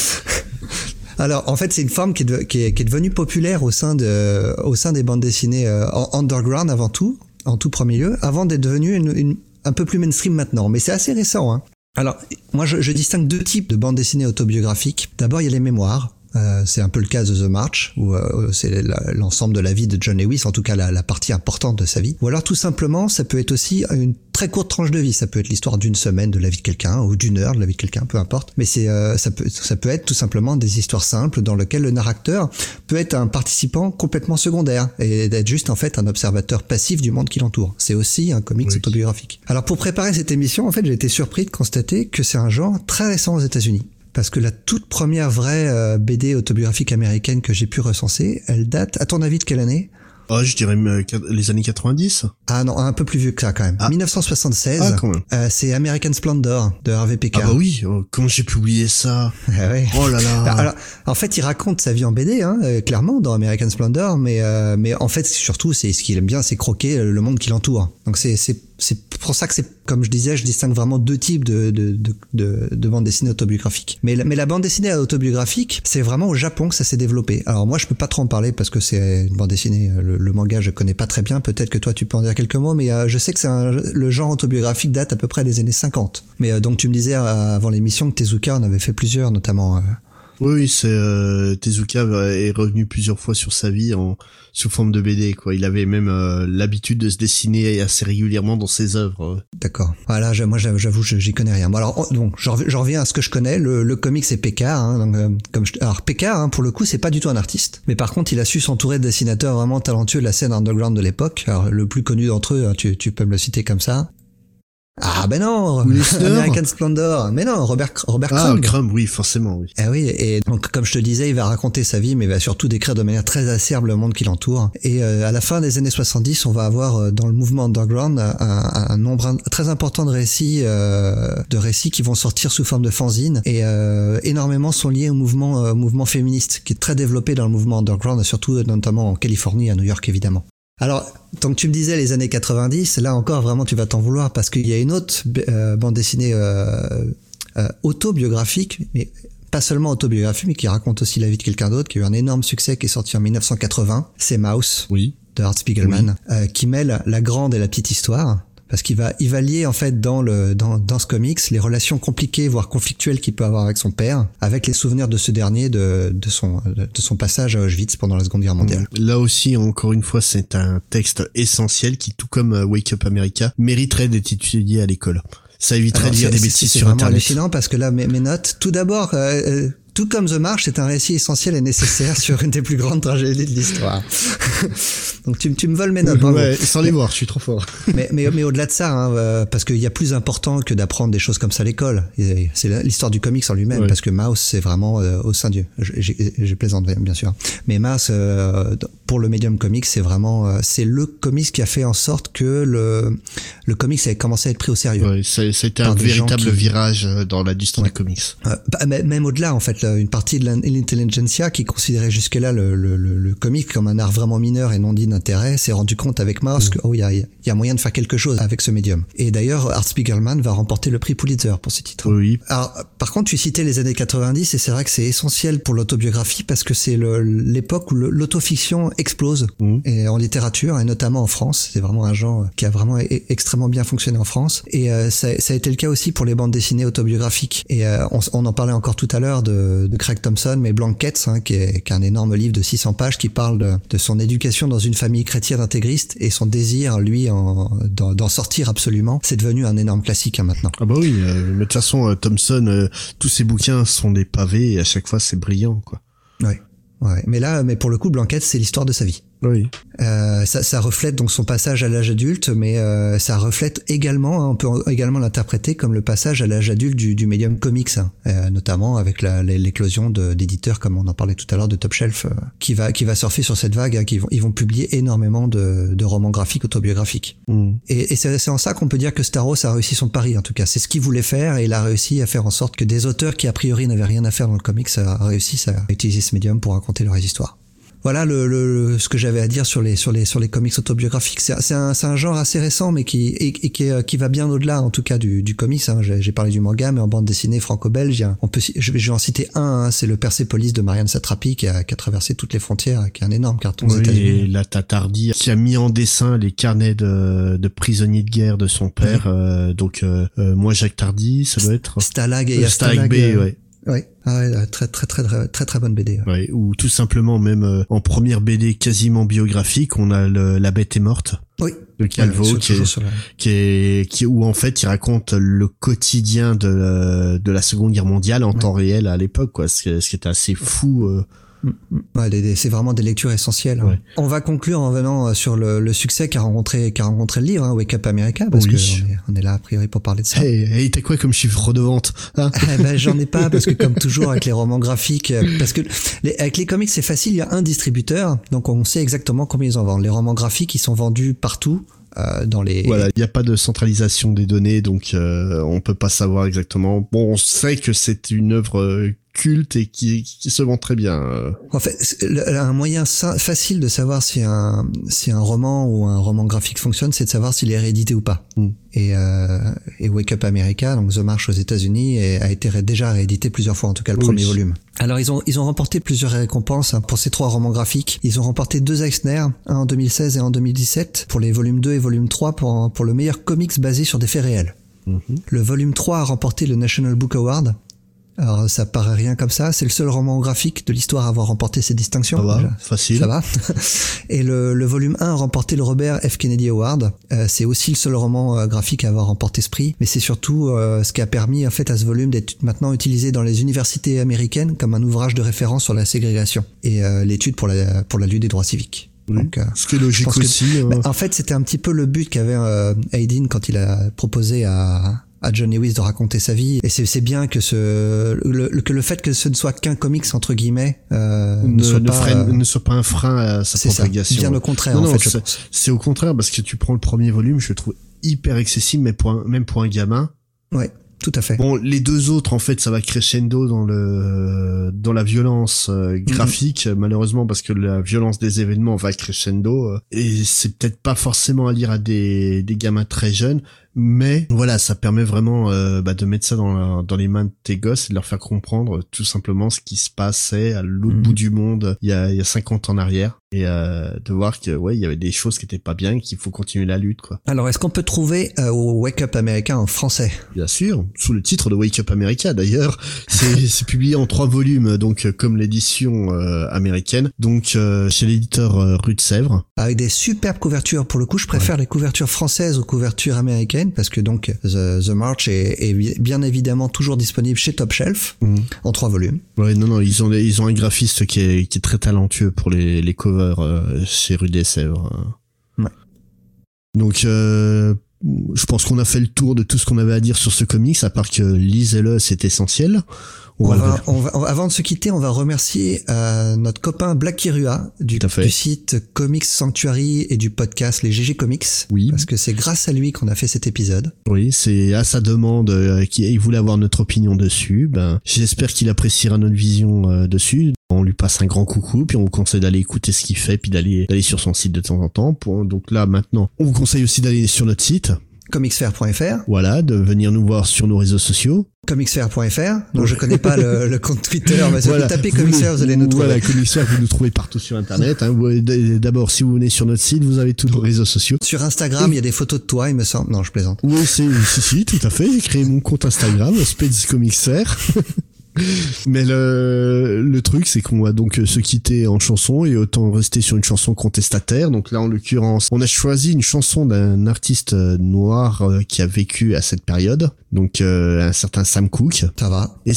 Alors, en fait, c'est une forme qui est, de- qui est, qui est devenue populaire au sein de, au sein des bandes dessinées euh, en underground avant tout, en tout premier lieu, avant d'être devenue une, une- un peu plus mainstream maintenant. Mais c'est assez récent. Hein. Alors, moi, je, je distingue deux types de bandes dessinées autobiographiques. D'abord, il y a les mémoires. Euh, c'est un peu le cas de The March, où euh, c'est l'ensemble de la vie de John Lewis, en tout cas la, la partie importante de sa vie. Ou alors tout simplement, ça peut être aussi une très courte tranche de vie. Ça peut être l'histoire d'une semaine de la vie de quelqu'un ou d'une heure de la vie de quelqu'un, peu importe. Mais c'est euh, ça peut ça peut être tout simplement des histoires simples dans lesquelles le narrateur peut être un participant complètement secondaire et d'être juste en fait un observateur passif du monde qui l'entoure. C'est aussi un comics Oui. autobiographique. Alors pour préparer cette émission, en fait, j'ai été surpris de constater que c'est un genre très récent aux États-Unis. Parce que la toute première vraie euh, BD autobiographique américaine que j'ai pu recenser, elle date, à ton avis, de quelle année? Oh, je dirais euh, les années 90. Ah non, un peu plus vieux que ça quand même. Ah. 1976. Ah, quand même. euh, c'est American Splendor de Harvey Pekar. Ah bah oui, oh, comment j'ai pu oublier ça Ah ouais. Oh là là. Bah, Alors, en fait, il raconte sa vie en BD, hein, euh, clairement, dans American Splendor, mais euh, mais en fait, surtout, c'est ce qu'il aime bien, c'est croquer le monde qui l'entoure. Donc c'est c'est c'est pour ça que c'est comme je disais, je distingue vraiment deux types de de de de, de bande dessinée autobiographique. Mais la, mais la bande dessinée autobiographique, c'est vraiment au Japon que ça s'est développé. Alors moi, je peux pas trop en parler parce que c'est une bande dessinée, euh, le, le manga, je connais pas très bien. Peut-être que toi, tu peux en dire quelques mots, mais euh, je sais que c'est le genre autobiographique date à peu près des années 50. Mais euh, donc tu me disais euh, avant l'émission que Tezuka en avait fait plusieurs, notamment. Euh, Oui, c'est euh, Tezuka est revenu plusieurs fois sur sa vie en sous forme de BD quoi. Il avait même euh, l'habitude de se dessiner assez régulièrement dans ses œuvres. D'accord. Voilà, je- moi j'avoue, je- j'y connais rien. Bon alors, oh, donc j'en reviens à ce que je connais. Le, le comic c'est Pekar. Hein, donc, euh, comme je, alors Pekar, hein, pour le coup, c'est pas du tout un artiste, mais par contre, il a su s'entourer de dessinateurs vraiment talentueux de la scène underground de l'époque. Alors le plus connu d'entre eux, hein, tu, tu peux me le citer comme ça. Ah ben non. American Splendor. Mais non, Robert Robert Ah, Crumb. Crumb, oui, forcément, oui. Eh oui, et donc comme je te disais, il va raconter sa vie, mais il va surtout décrire de manière très acerbe le monde qui l'entoure. Et euh, à la fin des années 70, on va avoir euh, dans le mouvement underground un, un- nombre très important de récits, euh, de récits qui vont sortir sous forme de fanzine, et euh, énormément sont liés au mouvement, euh, mouvement féministe qui est très développé dans le mouvement underground, surtout notamment en Californie, à New York évidemment. Alors, tant que tu me disais les années 90, là encore vraiment tu vas t'en vouloir parce qu'il y a une autre euh, bande dessinée euh, euh, autobiographique, mais pas seulement autobiographique, mais qui raconte aussi la vie de quelqu'un d'autre, qui a eu un énorme succès, qui est sorti en 1980. C'est Mouse Oui. de Art Spiegelman, euh, qui mêle la grande et la petite histoire. Parce qu'il va, il va lier en fait dans le dans, dans ce comics les relations compliquées voire conflictuelles qu'il peut avoir avec son père, avec les souvenirs de ce dernier de, de son de son passage à Auschwitz pendant la Seconde Guerre mondiale. Là aussi, encore une fois, c'est un texte essentiel qui, tout comme euh, Wake Up America, mériterait d'être étudié à l'école. Ça éviterait de lire c'est- des c'est- bêtises c'est sur vraiment Internet. hallucinant parce que là mes, mes notes, tout d'abord, euh, euh, Tout comme The March, c'est un récit essentiel et nécessaire sur une des plus grandes tragédies de l'histoire. Donc tu, tu me voles mes notes. bravo. Ouais, sans les voir, je suis trop fort. mais mais, mais au-delà de ça, hein, euh, parce qu'il y a plus important que d'apprendre des choses comme ça à l'école. C'est l'histoire du comics en lui-même, Ouais. parce que Mouse, c'est vraiment euh, au sein Dieu. J'ai j'ai plaisante bien sûr. Mais Mouse, euh, pour le médium comics, c'est vraiment euh, c'est le comics qui a fait en sorte que le le comics avait commencé à être pris au sérieux. Ouais, a Par un des véritable qui- virage dans l'industrie du comics. Bah, même au-delà, en fait, une partie de l'in- l'intelligentsia qui considérait jusque-là le, le, le, le comic comme un art vraiment mineur et non dit d'intérêt s'est rendu compte avec Mouse que oh, il y a, y a moyen de faire quelque chose avec ce médium. Et d'ailleurs, Art Spiegelman va remporter le prix Pulitzer pour ce titre. Oui, Alors, par contre, tu citais les années 90 et c'est vrai que c'est essentiel pour l'autobiographie parce que c'est l'époque où l'autofiction explose Mhm. et en littérature et notamment en France. C'est vraiment un genre qui a vraiment e- extrêmement bien fonctionné en France et euh, ça, ça a été le cas aussi pour les bandes dessinées autobiographiques. Et euh, on, on en parlait encore tout à l'heure de, de Craig Thompson, mais Blankets, hein, qui, est, qui est un énorme livre de 600 pages qui parle de, de son éducation dans une famille chrétienne intégriste et son désir, lui, en- d'en sortir absolument. C'est devenu un énorme classique hein, maintenant. Ah bah oui, euh, mais de toute façon, euh, Thompson, euh, tous ses bouquins sont des pavés et à chaque fois c'est brillant, quoi. Ouais. Ouais. Mais là, mais pour le coup, Blanquette, c'est l'histoire de sa vie. Oui. Euh, ça, ça reflète donc son passage à l'âge adulte, mais euh, ça reflète également, hein, on peut également l'interpréter comme le passage à l'âge adulte du, du médium comics, hein, euh, notamment avec l'éclosion de- d'éditeurs comme on en parlait tout à l'heure de Top Shelf, euh, qui va qui va surfer sur cette vague, hein, qui vont ils vont publier énormément de, de romans graphiques autobiographiques. Mm. Et, et c'est en ça qu'on peut dire que Staros a réussi son pari, en tout cas. C'est ce qu'il voulait faire et il a réussi à faire en sorte que des auteurs qui a priori n'avaient rien à faire dans le comics a réussi à utiliser ce médium pour raconter leurs histoires. Voilà le, le- le- ce que j'avais à dire sur les sur les sur les comics autobiographiques. C'est c'est un, c'est un genre assez récent, mais qui et, et qui, est- qui va bien au-delà, en tout cas du, du comics. hein. J'ai parlé du manga, mais en bande dessinée franco-belge, on peut je vais, je vais en citer un. hein. c'est le Persepolis de Marianne Satrapi qui a, qui a traversé toutes les frontières, qui est un énorme carton aux Oui, États-Unis. et la Tatardi qui a mis en dessin les carnets de, de prisonniers de guerre de son père. euh, donc euh, euh, moi Jacques Tardy, ça doit être Stalag et Euh, Stalag B, euh, ouais. Ouais, ah ouais, très très très très très très bonne BD. ouais. ouais. Ou tout simplement même euh, en première BD quasiment biographique, on a le, La bête est morte Oui. de Calvo Ouais, qui, est, toujours sur la- qui est qui où en fait il raconte le quotidien de euh, de la Seconde Guerre mondiale en temps réel à l'époque quoi, ce qui, ce qui était assez fou. euh. Ouais, c'est vraiment des lectures essentielles. hein. Ouais. On va conclure en venant euh, sur le, le succès qu'a rencontré, qu'a rencontré le livre, hein, Wake Up America, parce Oui. que on est, on est là a priori pour parler de ça. Hey, hey t'as quoi comme chiffre de vente hein? Eh ben, j'en ai pas parce que comme toujours avec les romans graphiques, euh, parce que les, avec les comics c'est facile, il y a un distributeur, donc on sait exactement combien ils en vendent. Les romans graphiques ils sont vendus partout euh, dans les. Voilà, il n'y a pas de centralisation des données, donc euh, on peut pas savoir exactement. Bon, on sait que c'est une œuvre culte et qui, qui se vend très bien. euh. En fait, un moyen facile de savoir si un si un roman ou un roman graphique fonctionne, c'est de savoir s'il est réédité ou pas. Mm. Et, euh, et Wake Up America, donc The March aux États-Unis, a été déjà réédité plusieurs fois, en tout cas le Oui. premier volume. Alors ils ont ils ont remporté plusieurs récompenses hein, pour ces trois romans graphiques. Ils ont remporté deux Eisner, un en 2016 et un en 2017 pour les volumes 2 et volume 3 pour pour le meilleur comics basé sur des faits réels. Mhm. Le volume 3 a remporté le National Book Award. Alors ça paraît rien comme ça, c'est le seul roman graphique de l'histoire à avoir remporté ces distinctions. Ça va, déjà. facile. Ça va. Et le, le volume 1 a remporté le Robert F. Kennedy Award. Euh, c'est aussi le seul roman euh, graphique à avoir remporté ce prix, mais c'est surtout euh, ce qui a permis en fait à ce volume d'être maintenant utilisé dans les universités américaines comme un ouvrage de référence sur la ségrégation et euh, l'étude pour la pour la lutte des droits civiques. Oui. Donc, euh, Ce qui est logique que- aussi. hein. bah, en fait, c'était un petit peu le but qu'avait euh, Hayden quand il a proposé à à John Lewis de raconter sa vie et c'est c'est bien que ce le, le- que le fait que ce ne soit qu'un comics entre guillemets euh, ne, ne, soit ne pas freine- euh, ne soit pas un frein à sa c'est propagation. bien au contraire Non, en non, fait c'est-. C'est au contraire parce que tu prends le premier volume, je le trouve hyper accessible, mais pour un- même pour un gamin. ouais tout à fait Bon, les deux autres, en fait, ça va crescendo dans le dans la violence Mhm. euh, graphique, malheureusement, parce que la violence des événements va crescendo. euh, et c'est peut-être pas forcément à lire à des des gamins très jeunes, mais voilà, ça permet vraiment euh, bah, de mettre ça dans la- dans les mains de tes gosses et de leur faire comprendre euh, tout simplement ce qui se passait à l'autre Mhm. bout du monde il y a il y a 50 ans en arrière et euh, de voir que ouais, il y avait des choses qui étaient pas bien, qu'il faut continuer la lutte, quoi. alors est-ce qu'on peut trouver euh, au Wake Up américain en français? Bien sûr, sous le titre de Wake Up America d'ailleurs. C'est publié en trois volumes, donc euh, comme l'édition euh, américaine, donc euh, chez l'éditeur Rue de Sèvres. avec des superbes couvertures pour le coup je préfère les couvertures françaises aux couvertures américaines parce que donc The, The March est, est bien évidemment toujours disponible chez Top Shelf en trois volumes. Ouais, non, non, ils ont, ils ont un graphiste qui est, qui est très talentueux pour les, les covers euh, chez Rue des Sèvres. Ouais. Donc, euh, je pense qu'on a fait le tour de tout ce qu'on avait à dire sur ce comics, à part que lisez-le, c'est essentiel. On, va, on va, avant de se quitter, on va remercier euh, notre copain Black Kirua du, du, site Comics Sanctuary et du podcast Les GG Comics. Oui. Parce que c'est grâce à lui qu'on a fait cet épisode. Oui, c'est à sa demande euh, qu'il voulait avoir notre opinion dessus. Ben, j'espère qu'il appréciera notre vision euh, dessus. On lui passe un grand coucou, puis on vous conseille d'aller écouter ce qu'il fait, puis d'aller d'aller sur son site de temps en temps. Pour, donc là, maintenant, on vous conseille aussi d'aller sur notre site comicsfair.fr. Voilà, de venir nous voir sur nos réseaux sociaux. Comicsfair.fr. Donc je connais pas le, le, compte Twitter, mais si vous tapez Comicsfair, vous allez nous trouver. Voilà, Comicsfair, vous nous trouvez partout sur Internet. Hein. D'abord, si vous venez sur notre site, vous avez tous nos réseaux sociaux. Sur Instagram, il y a des photos de toi, il me semble. Non, je plaisante. Oui, c'est si, si, tout à fait. J'ai créé mon compte Instagram, Space Comicsfair. Mais le, le truc, c'est qu'on va donc se quitter en chanson et autant rester sur une chanson contestataire. Donc là, en l'occurrence, on a choisi une chanson d'un artiste noir euh, qui a vécu à cette période. Donc euh, un certain Sam Cooke. Ça va. Et,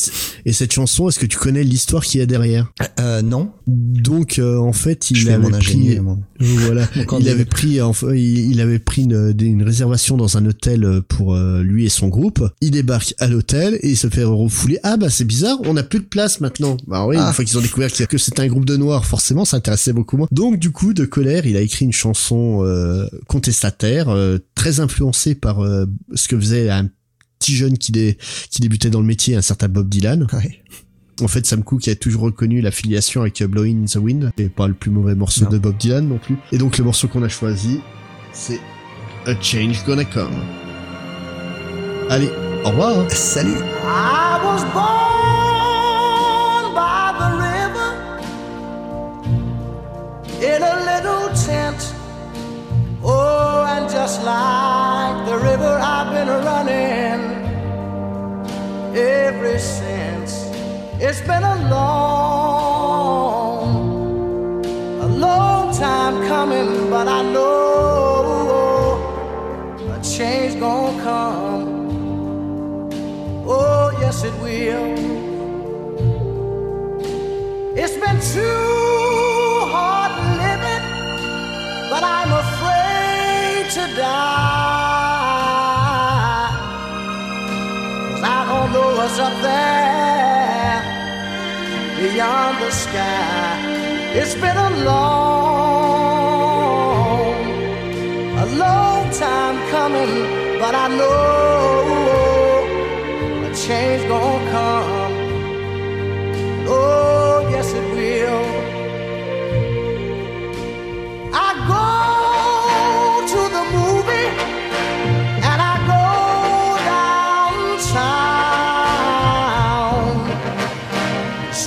et cette chanson, est-ce que tu connais l'histoire qu'il y a derrière? Euh, Non. Donc euh, en fait, il avait pris, voilà, il avait pris, enfin, il, il, avait pris une, une, réservation dans un hôtel pour lui et son groupe. Il débarque à l'hôtel et il se fait refouler. Ah bah c'est bizarre on n'a plus de place maintenant. Bah oui, une ah. fois qu'ils ont découvert que c'était un groupe de noirs, forcément, ça intéressait beaucoup moins. Donc du coup, de colère, il a écrit une chanson euh, contestataire, euh, très influencée par euh, ce que faisait un petit jeune qui, qui débutait dans le métier, un certain Bob Dylan. En fait, Sam Cooke a toujours reconnu l'affiliation avec Blowing in the Wind, et pas le plus mauvais morceau de Bob Dylan non plus. Et donc le morceau qu'on a choisi, c'est A Change Gonna Come. Allez, au revoir. Salut. in a little tent. Oh, and just like the river, I've been running ever since. It's been a long, a long time coming, but I know a change gonna come. Oh, yes, it will. It's been too hard living, but I'm afraid to die. Cause I don't know what's up there beyond the sky. It's been a long, a long time coming, but I know a change gonna come. Oh, yes, it will.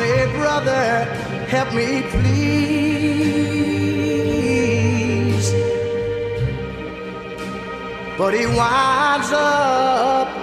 say, brother, help me please. But he winds up